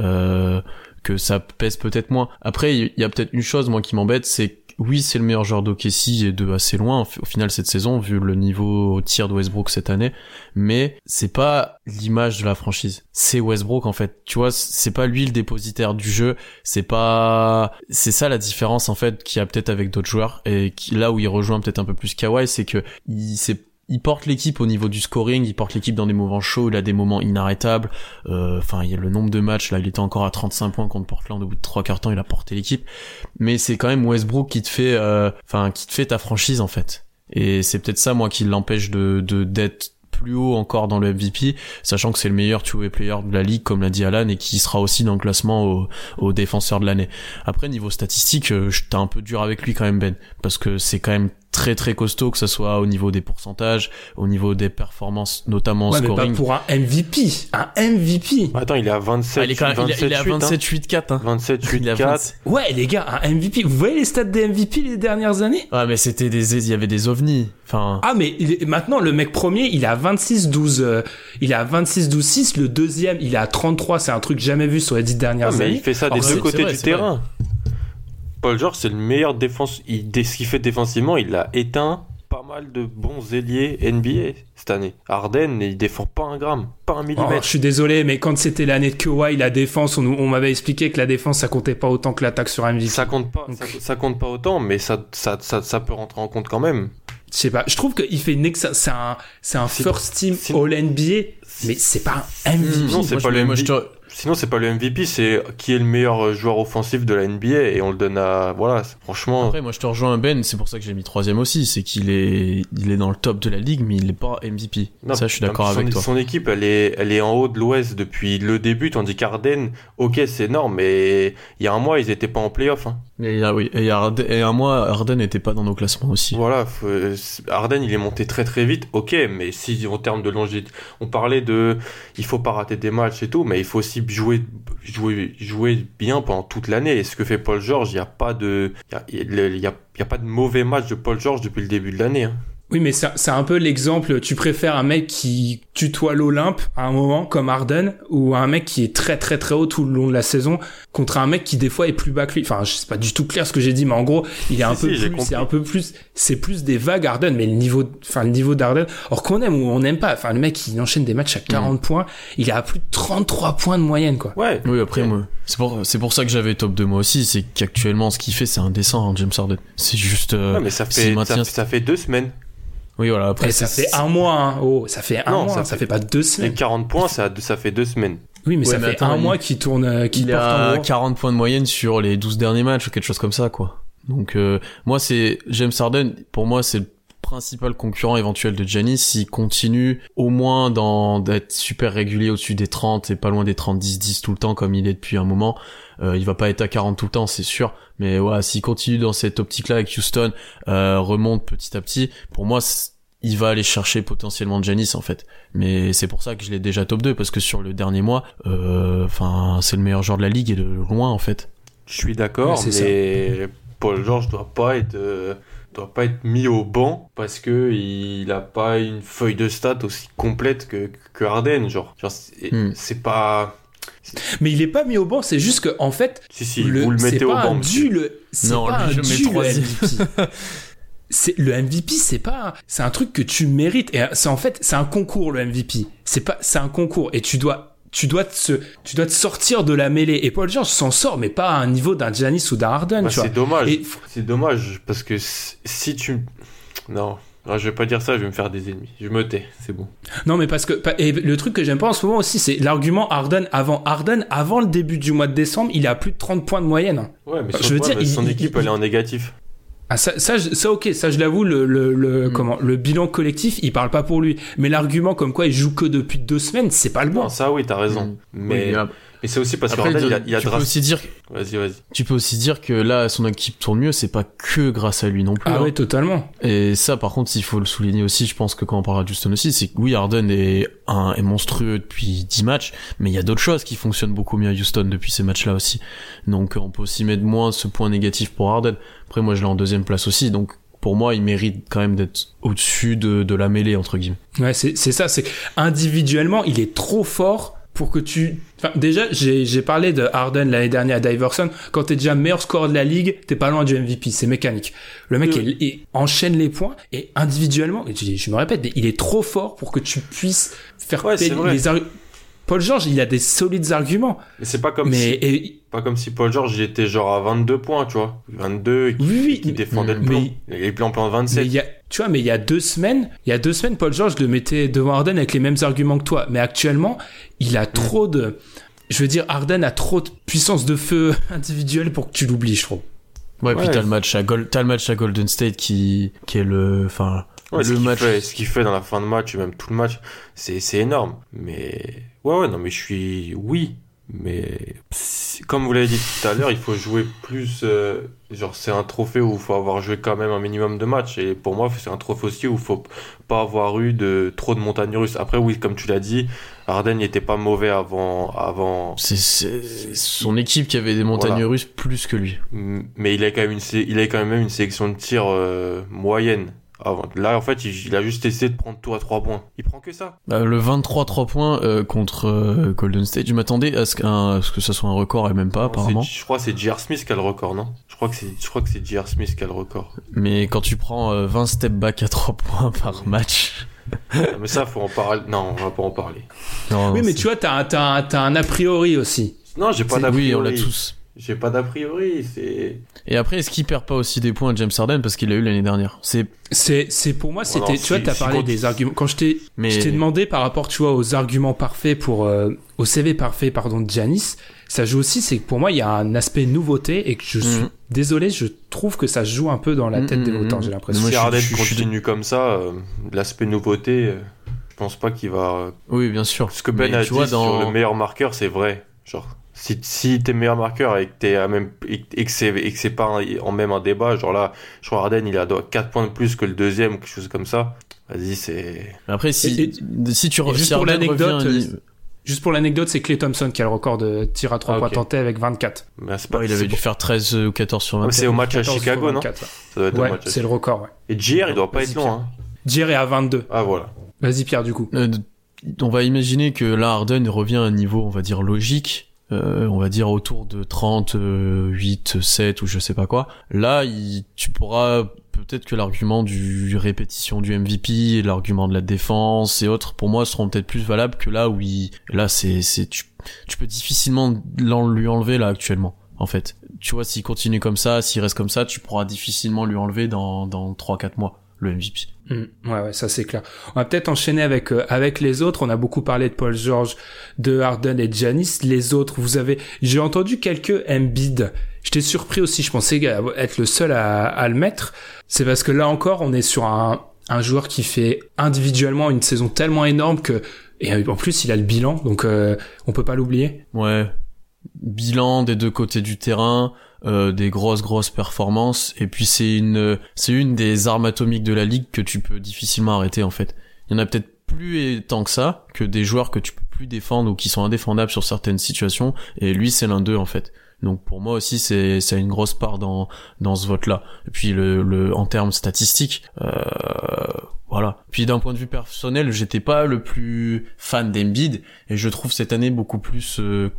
euh, que ça pèse peut-être moins. Après, il y a peut-être une chose moi qui m'embête, c'est oui, c'est le meilleur joueur d'OKC et de assez loin au final cette saison vu le niveau au tir de Westbrook cette année, mais c'est pas l'image de la franchise. C'est Westbrook en fait. Tu vois, c'est pas lui le dépositaire du jeu, c'est pas c'est ça la différence en fait qu'il y a peut-être avec d'autres joueurs et qui, là où il rejoint peut-être un peu plus Kawhi, c'est que il c'est il porte l'équipe au niveau du scoring, il porte l'équipe dans des moments chauds, il a des moments inarrêtables. Euh, Enfin, il y a le nombre de matchs là, il était encore à 35 points contre Portland au bout de trois quarts temps, il a porté l'équipe. Mais c'est quand même Westbrook qui te fait, euh, enfin, qui te fait ta franchise en fait. Et c'est peut-être ça moi qui l'empêche de d'être plus haut encore dans le MVP, sachant que c'est le meilleur two-way player de la ligue, comme l'a dit Alan, et qui sera aussi dans le classement au, au défenseur de l'année. Après, niveau statistique, euh, j'étais un peu dur avec lui quand même, Ben, parce que c'est quand même très très costaud, que ce soit au niveau des pourcentages, au niveau des performances, notamment en Ouais, mais pas scoring. pour un MVP. Un MVP. Attends, il est à 27, Ah, il est quand même, il, a- il est à 27 27 8 4 hein. 27 8 Il est à 4. 27. Ouais, les gars, un MVP. Vous voyez les stats des MVP les dernières années? Ouais, mais c'était des, il y avait des ovnis. Enfin, Ah, mais il est- maintenant, le mec premier, il est à 26-12, euh, il est à 26-12-6. Le deuxième, il est à 33. C'est un truc jamais vu sur les dix dernières Ah, mais années. il fait ça des deux côtés vrai, du vrai. Paul George, c'est le meilleur défense. Il, dès ce qu'il fait défensivement, il a éteint pas mal de bons ailiers NBA cette année. Harden, il défend pas un gramme, pas un Oh, millimètre. je suis désolé, mais quand c'était l'année de Kawhi, la défense, on, m'avait expliqué que la défense, ça comptait pas autant que l'attaque sur MVP. Ça compte pas, Donc- ça, ça compte pas autant, mais ça, ça, ça, ça peut rentrer en compte quand même. Je sais pas. Je trouve qu'il fait une ex... c'est un, c'est un first team All NBA, mais c'est pas un MVP. Non, c'est pas le MVP. Sinon, c'est pas le MVP, c'est qui est le meilleur joueur offensif de la NBA et on le donne à. Voilà, franchement. Après, moi, je te rejoins Ben, c'est pour ça que j'ai mis troisième aussi, c'est qu'il est, il est dans le top de la ligue, mais il est pas MVP. Non, ça, je suis d'accord avec toi. Son équipe, elle est, elle est en haut de l'Ouest depuis le début, tandis qu'Arden, ok, c'est énorme, mais il y a un mois, ils étaient pas en playoff. Hein. Et, oui, et, Harden, et un mois, Harden n'était pas dans nos classements aussi. Voilà, euh, Harden, il est monté très très vite, ok, mais si en termes de longévité, on parlait de, il faut pas rater des matchs et tout, mais il faut aussi jouer, jouer, jouer bien pendant toute l'année. Et ce que fait Paul George, il y a pas de, il y a, y a pas de mauvais match de Paul George depuis le début de l'année. Hein. Oui, mais c'est c'est un peu l'exemple. Tu préfères un mec qui tutoie l'Olympe à un moment, comme Harden, ou un mec qui est très très très haut tout le long de la saison, contre un mec qui des fois est plus bas que lui. Enfin, je sais pas du tout clair ce que j'ai dit, mais en gros, il est un Si, peu si, plus, c'est un peu plus, c'est plus des vagues Harden, mais le niveau, enfin le niveau d'Harden, or qu'on aime ou on n'aime pas. Enfin, le mec, il enchaîne des matchs à 40 points, il est à plus de 33 points de moyenne, quoi. Ouais. Oui, après, moi, c'est pour, c'est pour ça que j'avais top de moi aussi, c'est qu'actuellement, ce qu'il fait, c'est indécent, hein, James Harden. C'est juste, euh, Ouais, mais ça fait, ça fait deux semaines. Oui, voilà, après, Et ça fait un mois, hein. oh, ça fait un Non, mois, ça ça, fait- fait pas deux Les semaines. 40 points, ça, ça fait deux semaines. Oui, mais Ouais, ça mais fait attends, un il- mois qui tourne, euh, qui il porte en a gros. 40 points de moyenne sur les 12 derniers matchs ou quelque chose comme ça, quoi. Donc, euh, moi, c'est, James Harden, pour moi, c'est le principal concurrent éventuel de Giannis s'il continue au moins dans, d'être super régulier au-dessus des 30 et pas loin des 30-10-10 tout le temps comme il est depuis un moment. Euh, il va pas être à 40 tout le temps, c'est sûr. Mais ouais, s'il continue dans cette optique-là avec Houston, euh, remonte petit à petit, pour moi, c'est- il va aller chercher potentiellement Giannis en fait. Mais c'est pour ça que je l'ai déjà top 2 parce que sur le dernier mois, euh, enfin, c'est le meilleur joueur de la ligue et de loin en fait. Je suis d'accord, mais Paul George doit pas être euh, doit pas être mis au banc parce que il a pas une feuille de stats aussi complète que que Harden, genre. Genre, c'est Hmm. c'est pas Mais il est pas mis au banc, c'est juste que, en fait, si si vous le c'est mettez au pas banc. dû le Non, pas lui, un je mets dû le troisième. C'est le MVP c'est pas c'est un truc que tu mérites et c'est en fait c'est un concours le MVP c'est pas c'est un concours et tu dois tu dois te tu dois te sortir de la mêlée et Paul George s'en sort mais pas à un niveau d'un Giannis ou d'un Harden Bah, c'est dommage. Et- C'est dommage parce que si tu non, non, je vais pas dire ça, je vais me faire des ennemis. Je me tais, c'est bon. non mais parce que et le truc que j'aime pas en ce moment aussi c'est l'argument Harden avant Harden avant le début du mois de décembre il a plus de 30 points de moyenne Ouais, mais Je son, veux ouais, dire, il- son équipe il- elle est en négatif. Ah ça, ça, ça ok, ça je l'avoue, le, le, le Mm. comment, le bilan collectif, il parle pas pour lui. Mais l'argument comme quoi il joue que depuis deux semaines, c'est pas le bon. Non, ça oui, t'as raison. Mm. Mais, Oui, ap- mais c'est aussi parce que après, Harden, il a, il a tu peux aussi dire, Vas-y, vas-y. tu peux aussi dire que là, son équipe tourne mieux, c'est pas que grâce à lui non plus. Ah hein. ouais, totalement. Et ça, par contre, il faut le souligner aussi, je pense que quand on parlera de Houston aussi, c'est que oui, Harden est, un, est monstrueux depuis 10 matchs, mais il y a d'autres choses qui fonctionnent beaucoup mieux à Houston depuis ces matchs-là aussi. Donc, on peut aussi mettre moins ce point négatif pour Harden. Après, moi, je l'ai en deuxième place aussi, donc pour moi, il mérite quand même d'être au-dessus de, de la mêlée, entre guillemets. Ouais, c'est c'est ça. C'est individuellement, il est trop fort pour que tu. Enfin, déjà, j'ai parlé de Harden l'année dernière à Diverson. Quand t'es déjà meilleur score de la ligue, t'es pas loin du MVP. C'est mécanique. Le mec, il, il enchaîne les points et individuellement, et je, je me répète, mais il est trop fort pour que tu puisses faire Ouais, les Paul George, il a des solides arguments. Mais c'est pas comme mais si et- Pas comme si Paul George il était genre à 22 points, tu vois. 22 et qui, Oui, mais- défendait le mais- plan. Il est plan plan Mais 27. il y a, tu vois, mais il y a deux semaines, il y a deux semaines, Paul George le mettait devant Harden avec les mêmes arguments que toi. Mais actuellement, il a trop de, je veux dire, Harden a trop de puissance de feu individuelle pour que tu l'oublies, je trouve. Ouais, puis Ouais. t'as le match à Gol- t'as le match à Golden State qui, qui est le, enfin, Ouais, le qu'il match. fait, ce qu'il fait dans la fin de match, et même tout le match, c'est, c'est énorme. Mais, ouais, ouais, non, mais je suis, oui. Mais, comme vous l'avez dit tout à l'heure, il faut jouer plus, euh, genre, c'est un trophée où il faut avoir joué quand même un minimum de matchs. Et pour moi, c'est un trophée aussi où il faut pas avoir eu de, trop de montagnes russes. Après, oui, comme tu l'as dit, Harden n'était pas mauvais avant, avant, C'est, c'est son équipe qui avait des montagnes Voilà. russes plus que lui. mais il a quand même une, sé- il a quand même une sélection de tir, euh, moyenne. Avant. Là, en fait, il, il a juste essayé de prendre tout à trois points. Il prend que ça. Euh, le 23 3 points euh, contre euh, Golden State, je m'attendais à ce, qu'un- à ce que ça soit un record et même pas Non, apparemment. Je crois que c'est J.R. Smith qui a le record, non? Je crois que c'est, je crois que c'est J.R. Smith qui a le record. Mais quand tu prends euh, 20 step back à 3 points par match. Non, mais ça, faut en parler. Non, on va pas en parler. non, oui, mais c'est- tu vois, t'as, un- t'as, un- t'as un a priori aussi. Non, j'ai pas d'a Oui, on l'a priori. tous. J'ai pas d'a priori, c'est. Et après, est-ce qu'il perd pas aussi des points à James Harden parce qu'il l'a eu l'année dernière? C'est C'est, c'est pour moi, c'était, tu vois, t'as parlé des arguments. Quand je t'ai, Mais- je t'ai demandé par rapport, tu vois, aux arguments parfaits pour, euh, au CV parfait, pardon, de Giannis, ça joue aussi, c'est que pour moi, il y a un aspect nouveauté et que je suis Mhm. désolé, je trouve que ça joue un peu dans la tête des Mhm, votants, j'ai l'impression. Si suis- Harden suis- je suis- continue comme ça, euh, l'aspect nouveauté, euh, je pense pas qu'il va. oui, bien sûr. Ce que Ben Mais a dit vois, sur dans le meilleur marqueur, c'est vrai. Genre, si, si t'es meilleur marqueur et que t'es à même et, et que c'est et que c'est pas en même un débat, genre là, je crois Harden il a 4 points de plus que le deuxième, quelque chose comme ça. Vas-y, c'est. après si Et- si tu juste si pour l'anecdote, revient- euh, Juste pour l'anecdote, c'est Clay Thompson qui a le record de tir à 3 Ah, points ok. tentés avec 24. Ben, c'est Bon, pas. il avait c'est dû faire 13 ou 14 sur Ouais, 24. c'est au match à 14 Chicago, non 24, ouais. Ça doit être au Ouais, match à c'est le record, ouais. Et JR, il doit pas Vas-y, être long, Pierre. hein. Jerry à 22. Ah voilà. Vas-y, Pierre, du coup. Euh, on va imaginer que là Harden revient à un niveau, on va dire logique, euh, on va dire autour de 38, 7 ou je sais pas quoi. Là, il, tu pourras peut-être que l'argument du répétition du MVP, l'argument de la défense et autres, pour moi, seront peut-être plus valables que là où il, là c'est, c'est, tu, tu peux difficilement lui enlever là actuellement. En fait, tu vois, s'il continue comme ça, s'il reste comme ça, tu pourras difficilement lui enlever dans, dans 3-4 mois le MVP. Mm. Ouais, ouais, ça c'est clair. On va peut-être enchaîner avec euh, avec les autres. On a beaucoup parlé de Paul George, de Harden et de Giannis. Les autres, vous avez, j'ai entendu quelques Embiid. J'étais surpris aussi. Je pensais être le seul à, à le mettre. C'est parce que là encore, on est sur un un joueur qui fait individuellement une saison tellement énorme que et en plus il a le bilan, donc euh, on peut pas l'oublier. Ouais. Bilan des deux côtés du terrain, euh, des grosses grosses performances, et puis c'est une c'est une des armes atomiques de la ligue que tu peux difficilement arrêter en fait. Il y en a peut-être plus tant que ça que des joueurs que tu peux plus défendre ou qui sont indéfendables sur certaines situations, et lui c'est l'un d'eux en fait. Donc pour moi aussi c'est c'est une grosse part dans dans ce vote là. Et puis le le en termes statistiques, euh, voilà. Puis d'un point de vue personnel, j'étais pas le plus fan d'Embiid et je trouve cette année beaucoup plus euh,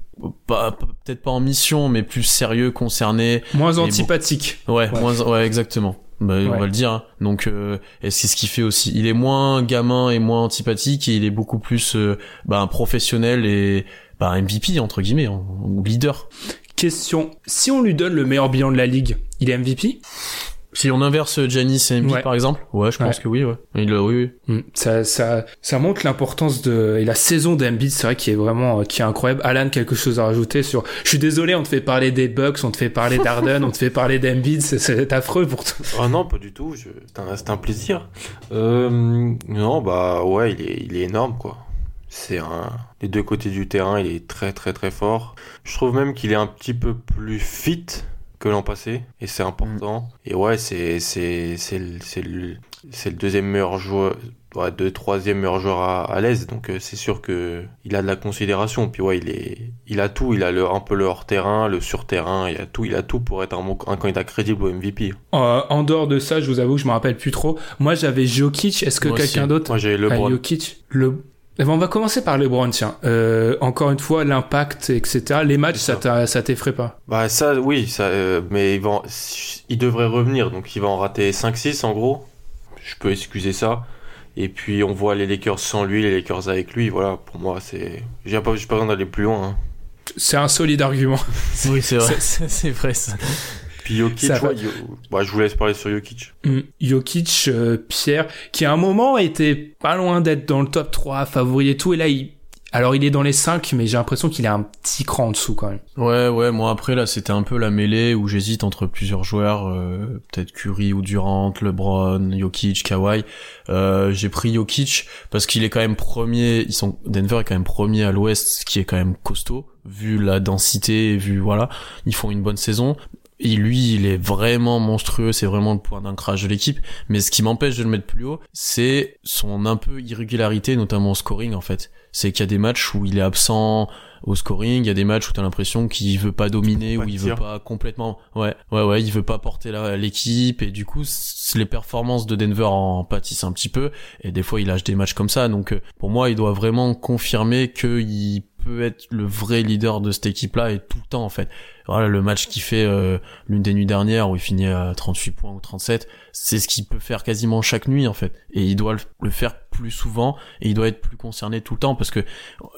pas peut-être pas en mission mais plus sérieux concerné. Moins antipathique. Ouais, Ouais. moins ouais exactement. Bah, on va le dire. hein. Donc euh, et c'est ce qui fait aussi il est moins gamin et moins antipathique et il est beaucoup plus euh, bah, un professionnel et bah, MVP entre guillemets, en- ou leader. Question si on lui donne le meilleur bilan de la ligue, il est MVP Si on inverse Giannis et Embiid Ouais. par exemple, ouais, je pense Ouais. que oui ouais. Il oui, oui. Mm. Ça, ça, ça montre l'importance de et la saison d'Embiid, c'est vrai qui est vraiment euh, qui est incroyable. Alan, quelque chose à rajouter sur Je suis désolé, on te fait parler des Bucks, on te fait parler d'Arden, on te fait parler d'Embiid, c'est- c'est affreux pour toi. Oh non, pas du tout. je- C'est un, c'est un plaisir. Euh, non, bah ouais, il est, il est énorme, quoi. C'est un... Les deux côtés du terrain, il est très très très fort. Je trouve même qu'il est un petit peu plus fit que l'an passé, et c'est important. Et ouais, c'est c'est c'est le, c'est le, deuxième meilleur joueur, ouais, deux troisième meilleur joueur à, à l'aise, donc euh, c'est sûr que il a de la considération. Puis ouais, il est, il a tout, il a le, un peu le hors terrain, le sur terrain, il a tout, il a tout pour être un, bon- un candidat crédible au MVP. Euh, en dehors de ça, je vous avoue que je me rappelle plus trop. Moi, j'avais Jokic. Est-ce que quelqu'un d'autre Moi j'ai Ah, LeBron. Jokic. Le Eh ben, on va commencer par LeBron, tiens. Euh, encore une fois, l'impact, etc. Les matchs, ça t'effraie pas? Bah ça oui, ça euh, mais il va en- il devrait revenir donc il va en rater 5 6 en gros. Je peux excuser ça. Et puis on voit les Lakers sans lui, les Lakers avec lui, voilà, pour moi c'est j'ai pas j'ai pas besoin d'aller plus loin hein. C'est un solide argument. Oui, c'est vrai. c'est vrai ça. Puis Jokic, Ça ouais, Yo- bah, je vous laisse parler sur Jokic. Mm. Jokic, euh, Pierre, qui à un moment était pas loin d'être dans le top 3, favori et tout, et là, il... Alors il est dans les 5, mais j'ai l'impression qu'il est un petit cran en dessous quand même. Ouais, ouais, moi après là c'était un peu la mêlée où j'hésite entre plusieurs joueurs, euh, peut-être Curry ou Durant, LeBron, Jokic, Kawhi. Euh, j'ai pris Jokic parce qu'il est quand même premier, ils sont Denver est quand même premier à l'ouest, ce qui est quand même costaud vu la densité, vu voilà, ils font une bonne saison. Et lui, il est vraiment monstrueux, c'est vraiment le point d'ancrage de l'équipe. Mais ce qui m'empêche de le mettre plus haut, c'est son un peu irrégularité, notamment au scoring en fait. C'est qu'il y a des matchs où il est absent au scoring, il y a des matchs où t'as l'impression qu'il veut pas dominer, où il veut pas complètement, ouais, ouais, ouais, il veut pas porter l'équipe et du coup, les performances de Denver en pâtissent un petit peu et des fois il lâche des matchs comme ça. Donc euh, pour moi, il doit vraiment confirmer qu'il peut être le vrai leader de cette équipe-là et tout le temps en fait. Voilà, le match qu'il fait euh, l'une des nuits dernières où il finit à 38 points ou 37, c'est ce qu'il peut faire quasiment chaque nuit en fait. Et il doit le faire plus souvent et il doit être plus concerné tout le temps parce que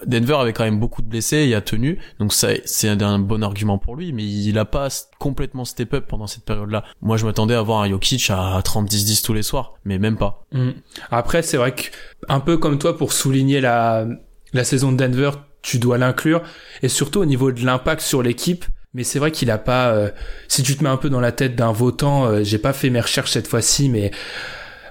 Denver avait quand même beaucoup de blessés et a tenu, donc ça c'est un bon argument pour lui, mais il a pas complètement step up pendant cette période-là. Moi je m'attendais à voir un Jokic à 30-10-10 tous les soirs, mais même pas. Mm. Après c'est vrai que un peu comme toi pour souligner la la saison de Denver, tu dois l'inclure et surtout au niveau de l'impact sur l'équipe mais c'est vrai qu'il a pas. Euh, si tu te mets un peu dans la tête d'un votant, euh, j'ai pas fait mes recherches cette fois-ci, mais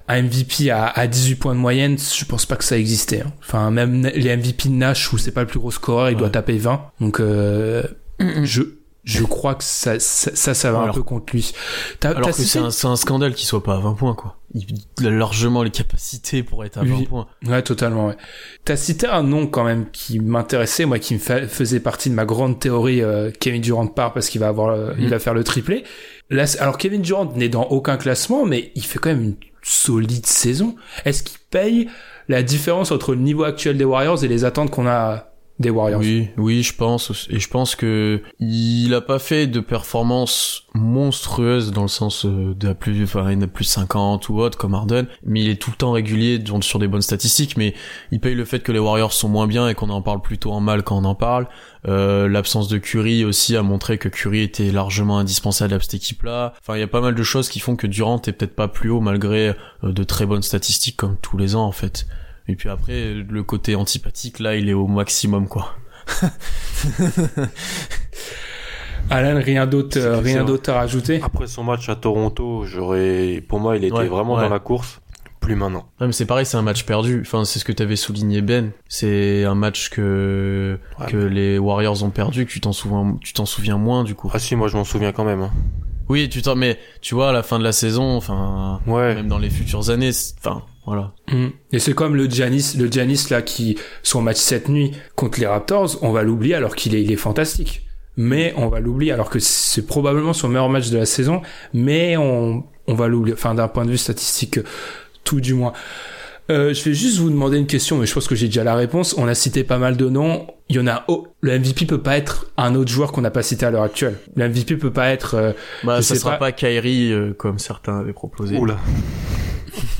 un MVP à, à 18 points de moyenne, je pense pas que ça existait. Hein. Enfin, même les MVP de Nash où c'est pas le plus gros scoreur, il doit taper 20. Donc, euh, je je crois que ça, ça, ça, va un peu contre lui. alors que c'est un, un, scandale qu'il soit pas à 20 points, quoi. Il a largement les capacités pour être à 20 points. Ouais, totalement, ouais. T'as cité un nom quand même qui m'intéressait, moi, qui me faisait partie de ma grande théorie, euh, Kevin Durant part parce qu'il va avoir, euh, il mm. va faire le triplé. Là, alors Kevin Durant n'est dans aucun classement, mais il fait quand même une solide saison. Est-ce qu'il paye la différence entre le niveau actuel des Warriors et les attentes qu'on a des Warriors. Oui, oui, je pense et je pense que il a pas fait de performance monstrueuse dans le sens euh, de plus enfin il a plus 50 ou autre comme Harden, mais il est tout le temps régulier sur des bonnes statistiques mais il paye le fait que les Warriors sont moins bien et qu'on en parle plutôt en mal quand on en parle. Euh, l'absence de Curry aussi a montré que Curry était largement indispensable à cette équipe-là. Enfin, il y a pas mal de choses qui font que Durant est peut-être pas plus haut malgré euh, de très bonnes statistiques comme tous les ans en fait. Et puis après, le côté antipathique, là, il est au maximum, quoi. Alan, rien d'autre, rien d'autre à rajouter Après son match à Toronto, j'aurais, pour moi, il était vraiment dans la course. Plus maintenant. Non, mais c'est pareil, c'est un match perdu. Enfin, c'est ce que t'avais souligné, Ben. C'est un match que que les Warriors ont perdu, que tu t'en souviens, tu t'en souviens moins du coup. Ah si, moi je m'en souviens quand même. Hein. Oui, tu t'en, mais tu vois, à la fin de la saison, enfin, ouais. même dans les futures années, enfin, voilà. Mm. Et c'est comme le Giannis, le Giannis là qui son match cette nuit contre les Raptors, on va l'oublier alors qu'il est, il est fantastique. Mais on va l'oublier alors que c'est probablement son meilleur match de la saison, mais on, on va l'oublier. Enfin, d'un point de vue statistique, tout du moins. Euh, je vais juste vous demander une question, mais je pense que j'ai déjà la réponse. On a cité pas mal de noms. Il y en a. Oh, le MVP peut pas être un autre joueur qu'on n'a pas cité à l'heure actuelle. Le MVP peut pas être. Euh, bah, ça sera pas, Kyrie euh, comme certains avaient proposé. Oula.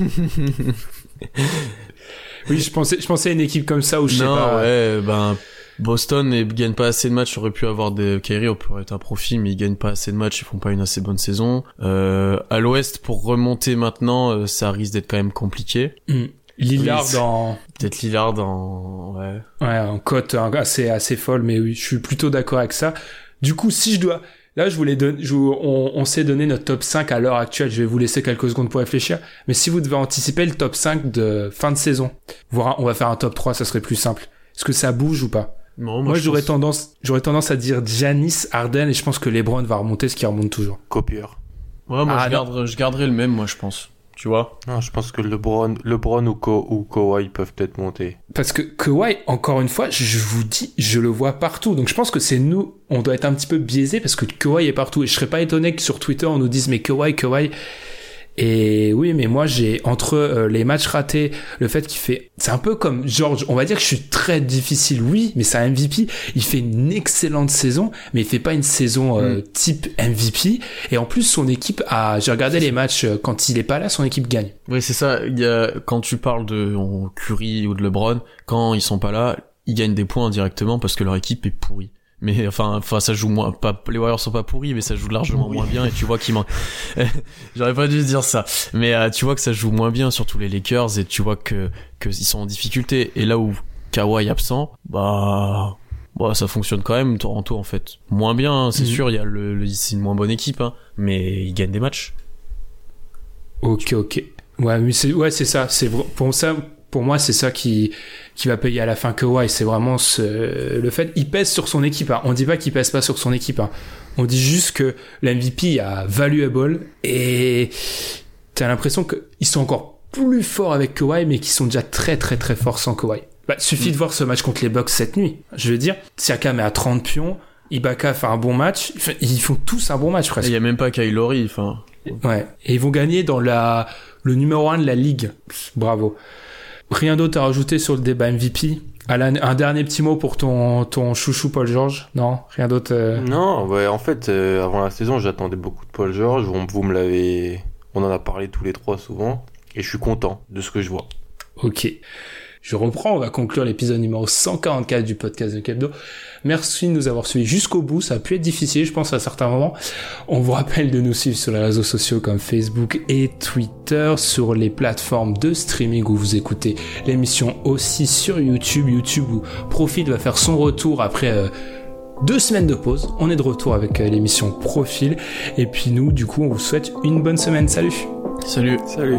oui, je pensais, je pensais à une équipe comme ça où je sais pas. ouais, ben Boston ne gagne pas assez de matchs, aurait pu avoir des Kyrie pourrait être un profit, mais ils gagnent pas assez de matchs, ils font pas une assez bonne saison. Euh, à l'Ouest, pour remonter maintenant, euh, ça risque d'être quand même compliqué. Mm. Lillard dans peut-être Lillard dans ouais ouais en cote assez assez folle mais oui je suis plutôt d'accord avec ça du coup si je dois Là, je voulais donner, on, on s'est donné notre top 5 à l'heure actuelle. Je vais vous laisser quelques secondes pour réfléchir. Mais si vous devez anticiper le top 5 de fin de saison, voir, on va faire un top 3, ça serait plus simple. Est-ce que ça bouge ou pas? Non, moi, j'aurais tendance, j'aurais tendance à dire Janis, Arden, et je pense que LeBron va remonter ce qui remonte toujours. Copieur. Ouais, moi, ah, je, garde, je garderai le même, moi, je pense tu vois. Non, je pense que LeBron, LeBron ou, Ko, ou Kawhi peuvent peut-être monter. Parce que Kawhi, encore une fois, je vous dis, je le vois partout. Donc je pense que c'est nous, on doit être un petit peu biaisé parce que Kawhi est partout. Et je serais pas étonné que sur Twitter on nous dise mais Kawhi, Kawhi. Et oui, mais moi j'ai entre euh, les matchs ratés, le fait qu'il fait, c'est un peu comme George. On va dire que je suis très difficile, oui, mais c'est un MVP. Il fait une excellente saison, mais il fait pas une saison euh, mm. type MVP. Et en plus, son équipe a, j'ai regardé les matchs euh, quand il est pas là, son équipe gagne. Oui, c'est ça. Il y a quand tu parles de Curry ou de LeBron, quand ils sont pas là, ils gagnent des points indirectement parce que leur équipe est pourrie mais enfin enfin ça joue moins pas les Warriors sont pas pourris mais ça joue largement moins bien et tu vois qu'ils j'aurais pas dû dire ça. Mais euh, tu vois que ça joue moins bien surtout les Lakers et tu vois que que ils sont en difficulté. Et là où Kawhi est absent bah bah ça fonctionne quand même Toronto en fait. Moins bien hein, c'est mhm. sûr il y a le, c'est une moins bonne équipe hein, mais ils gagnent des matchs. Ok ok. Ouais mais c'est ouais c'est ça. C'est pour ça pour moi, c'est ça qui, qui va payer à la fin Kawhi. C'est vraiment ce, le fait, il pèse sur son équipe. Hein. On dit pas qu'il pèse pas sur son équipe. Hein. On dit juste que l'MVP a valuable et t'as l'impression qu'ils sont encore plus forts avec Kawhi, mais qu'ils sont déjà très très très forts sans Kawhi. Bah, suffit de mm. voir ce match contre les Bucks cette nuit. Je veux dire, Siakam est à 30 pions, Ibaka fait un bon match. Ils font tous un bon match presque. Il y a même pas Kylori, enfin. Ouais. Et ils vont gagner dans la, le numéro 1 de la ligue. Bravo. Rien d'autre à rajouter sur le débat MVP. Alan, un dernier petit mot pour ton, ton chouchou Paul George Non? Rien d'autre euh? Non, en fait, euh, avant la saison, j'attendais beaucoup de Paul George. Vous, vous me l'avez. On en a parlé tous les trois souvent. Et je suis content de ce que je vois. Ok. Je reprends, on va conclure l'épisode numéro 144 du podcast de Kebdo. Merci de nous avoir suivis jusqu'au bout, ça a pu être difficile, je pense, à certains moments. On vous rappelle de nous suivre sur les réseaux sociaux comme Facebook et Twitter, sur les plateformes de streaming où vous écoutez l'émission aussi sur YouTube, YouTube où Profit va faire son retour après... Euh, deux semaines de pause, on est de retour avec euh, l'émission Profil, et puis nous, du coup, on vous souhaite une bonne semaine. Salut Salut. Salut.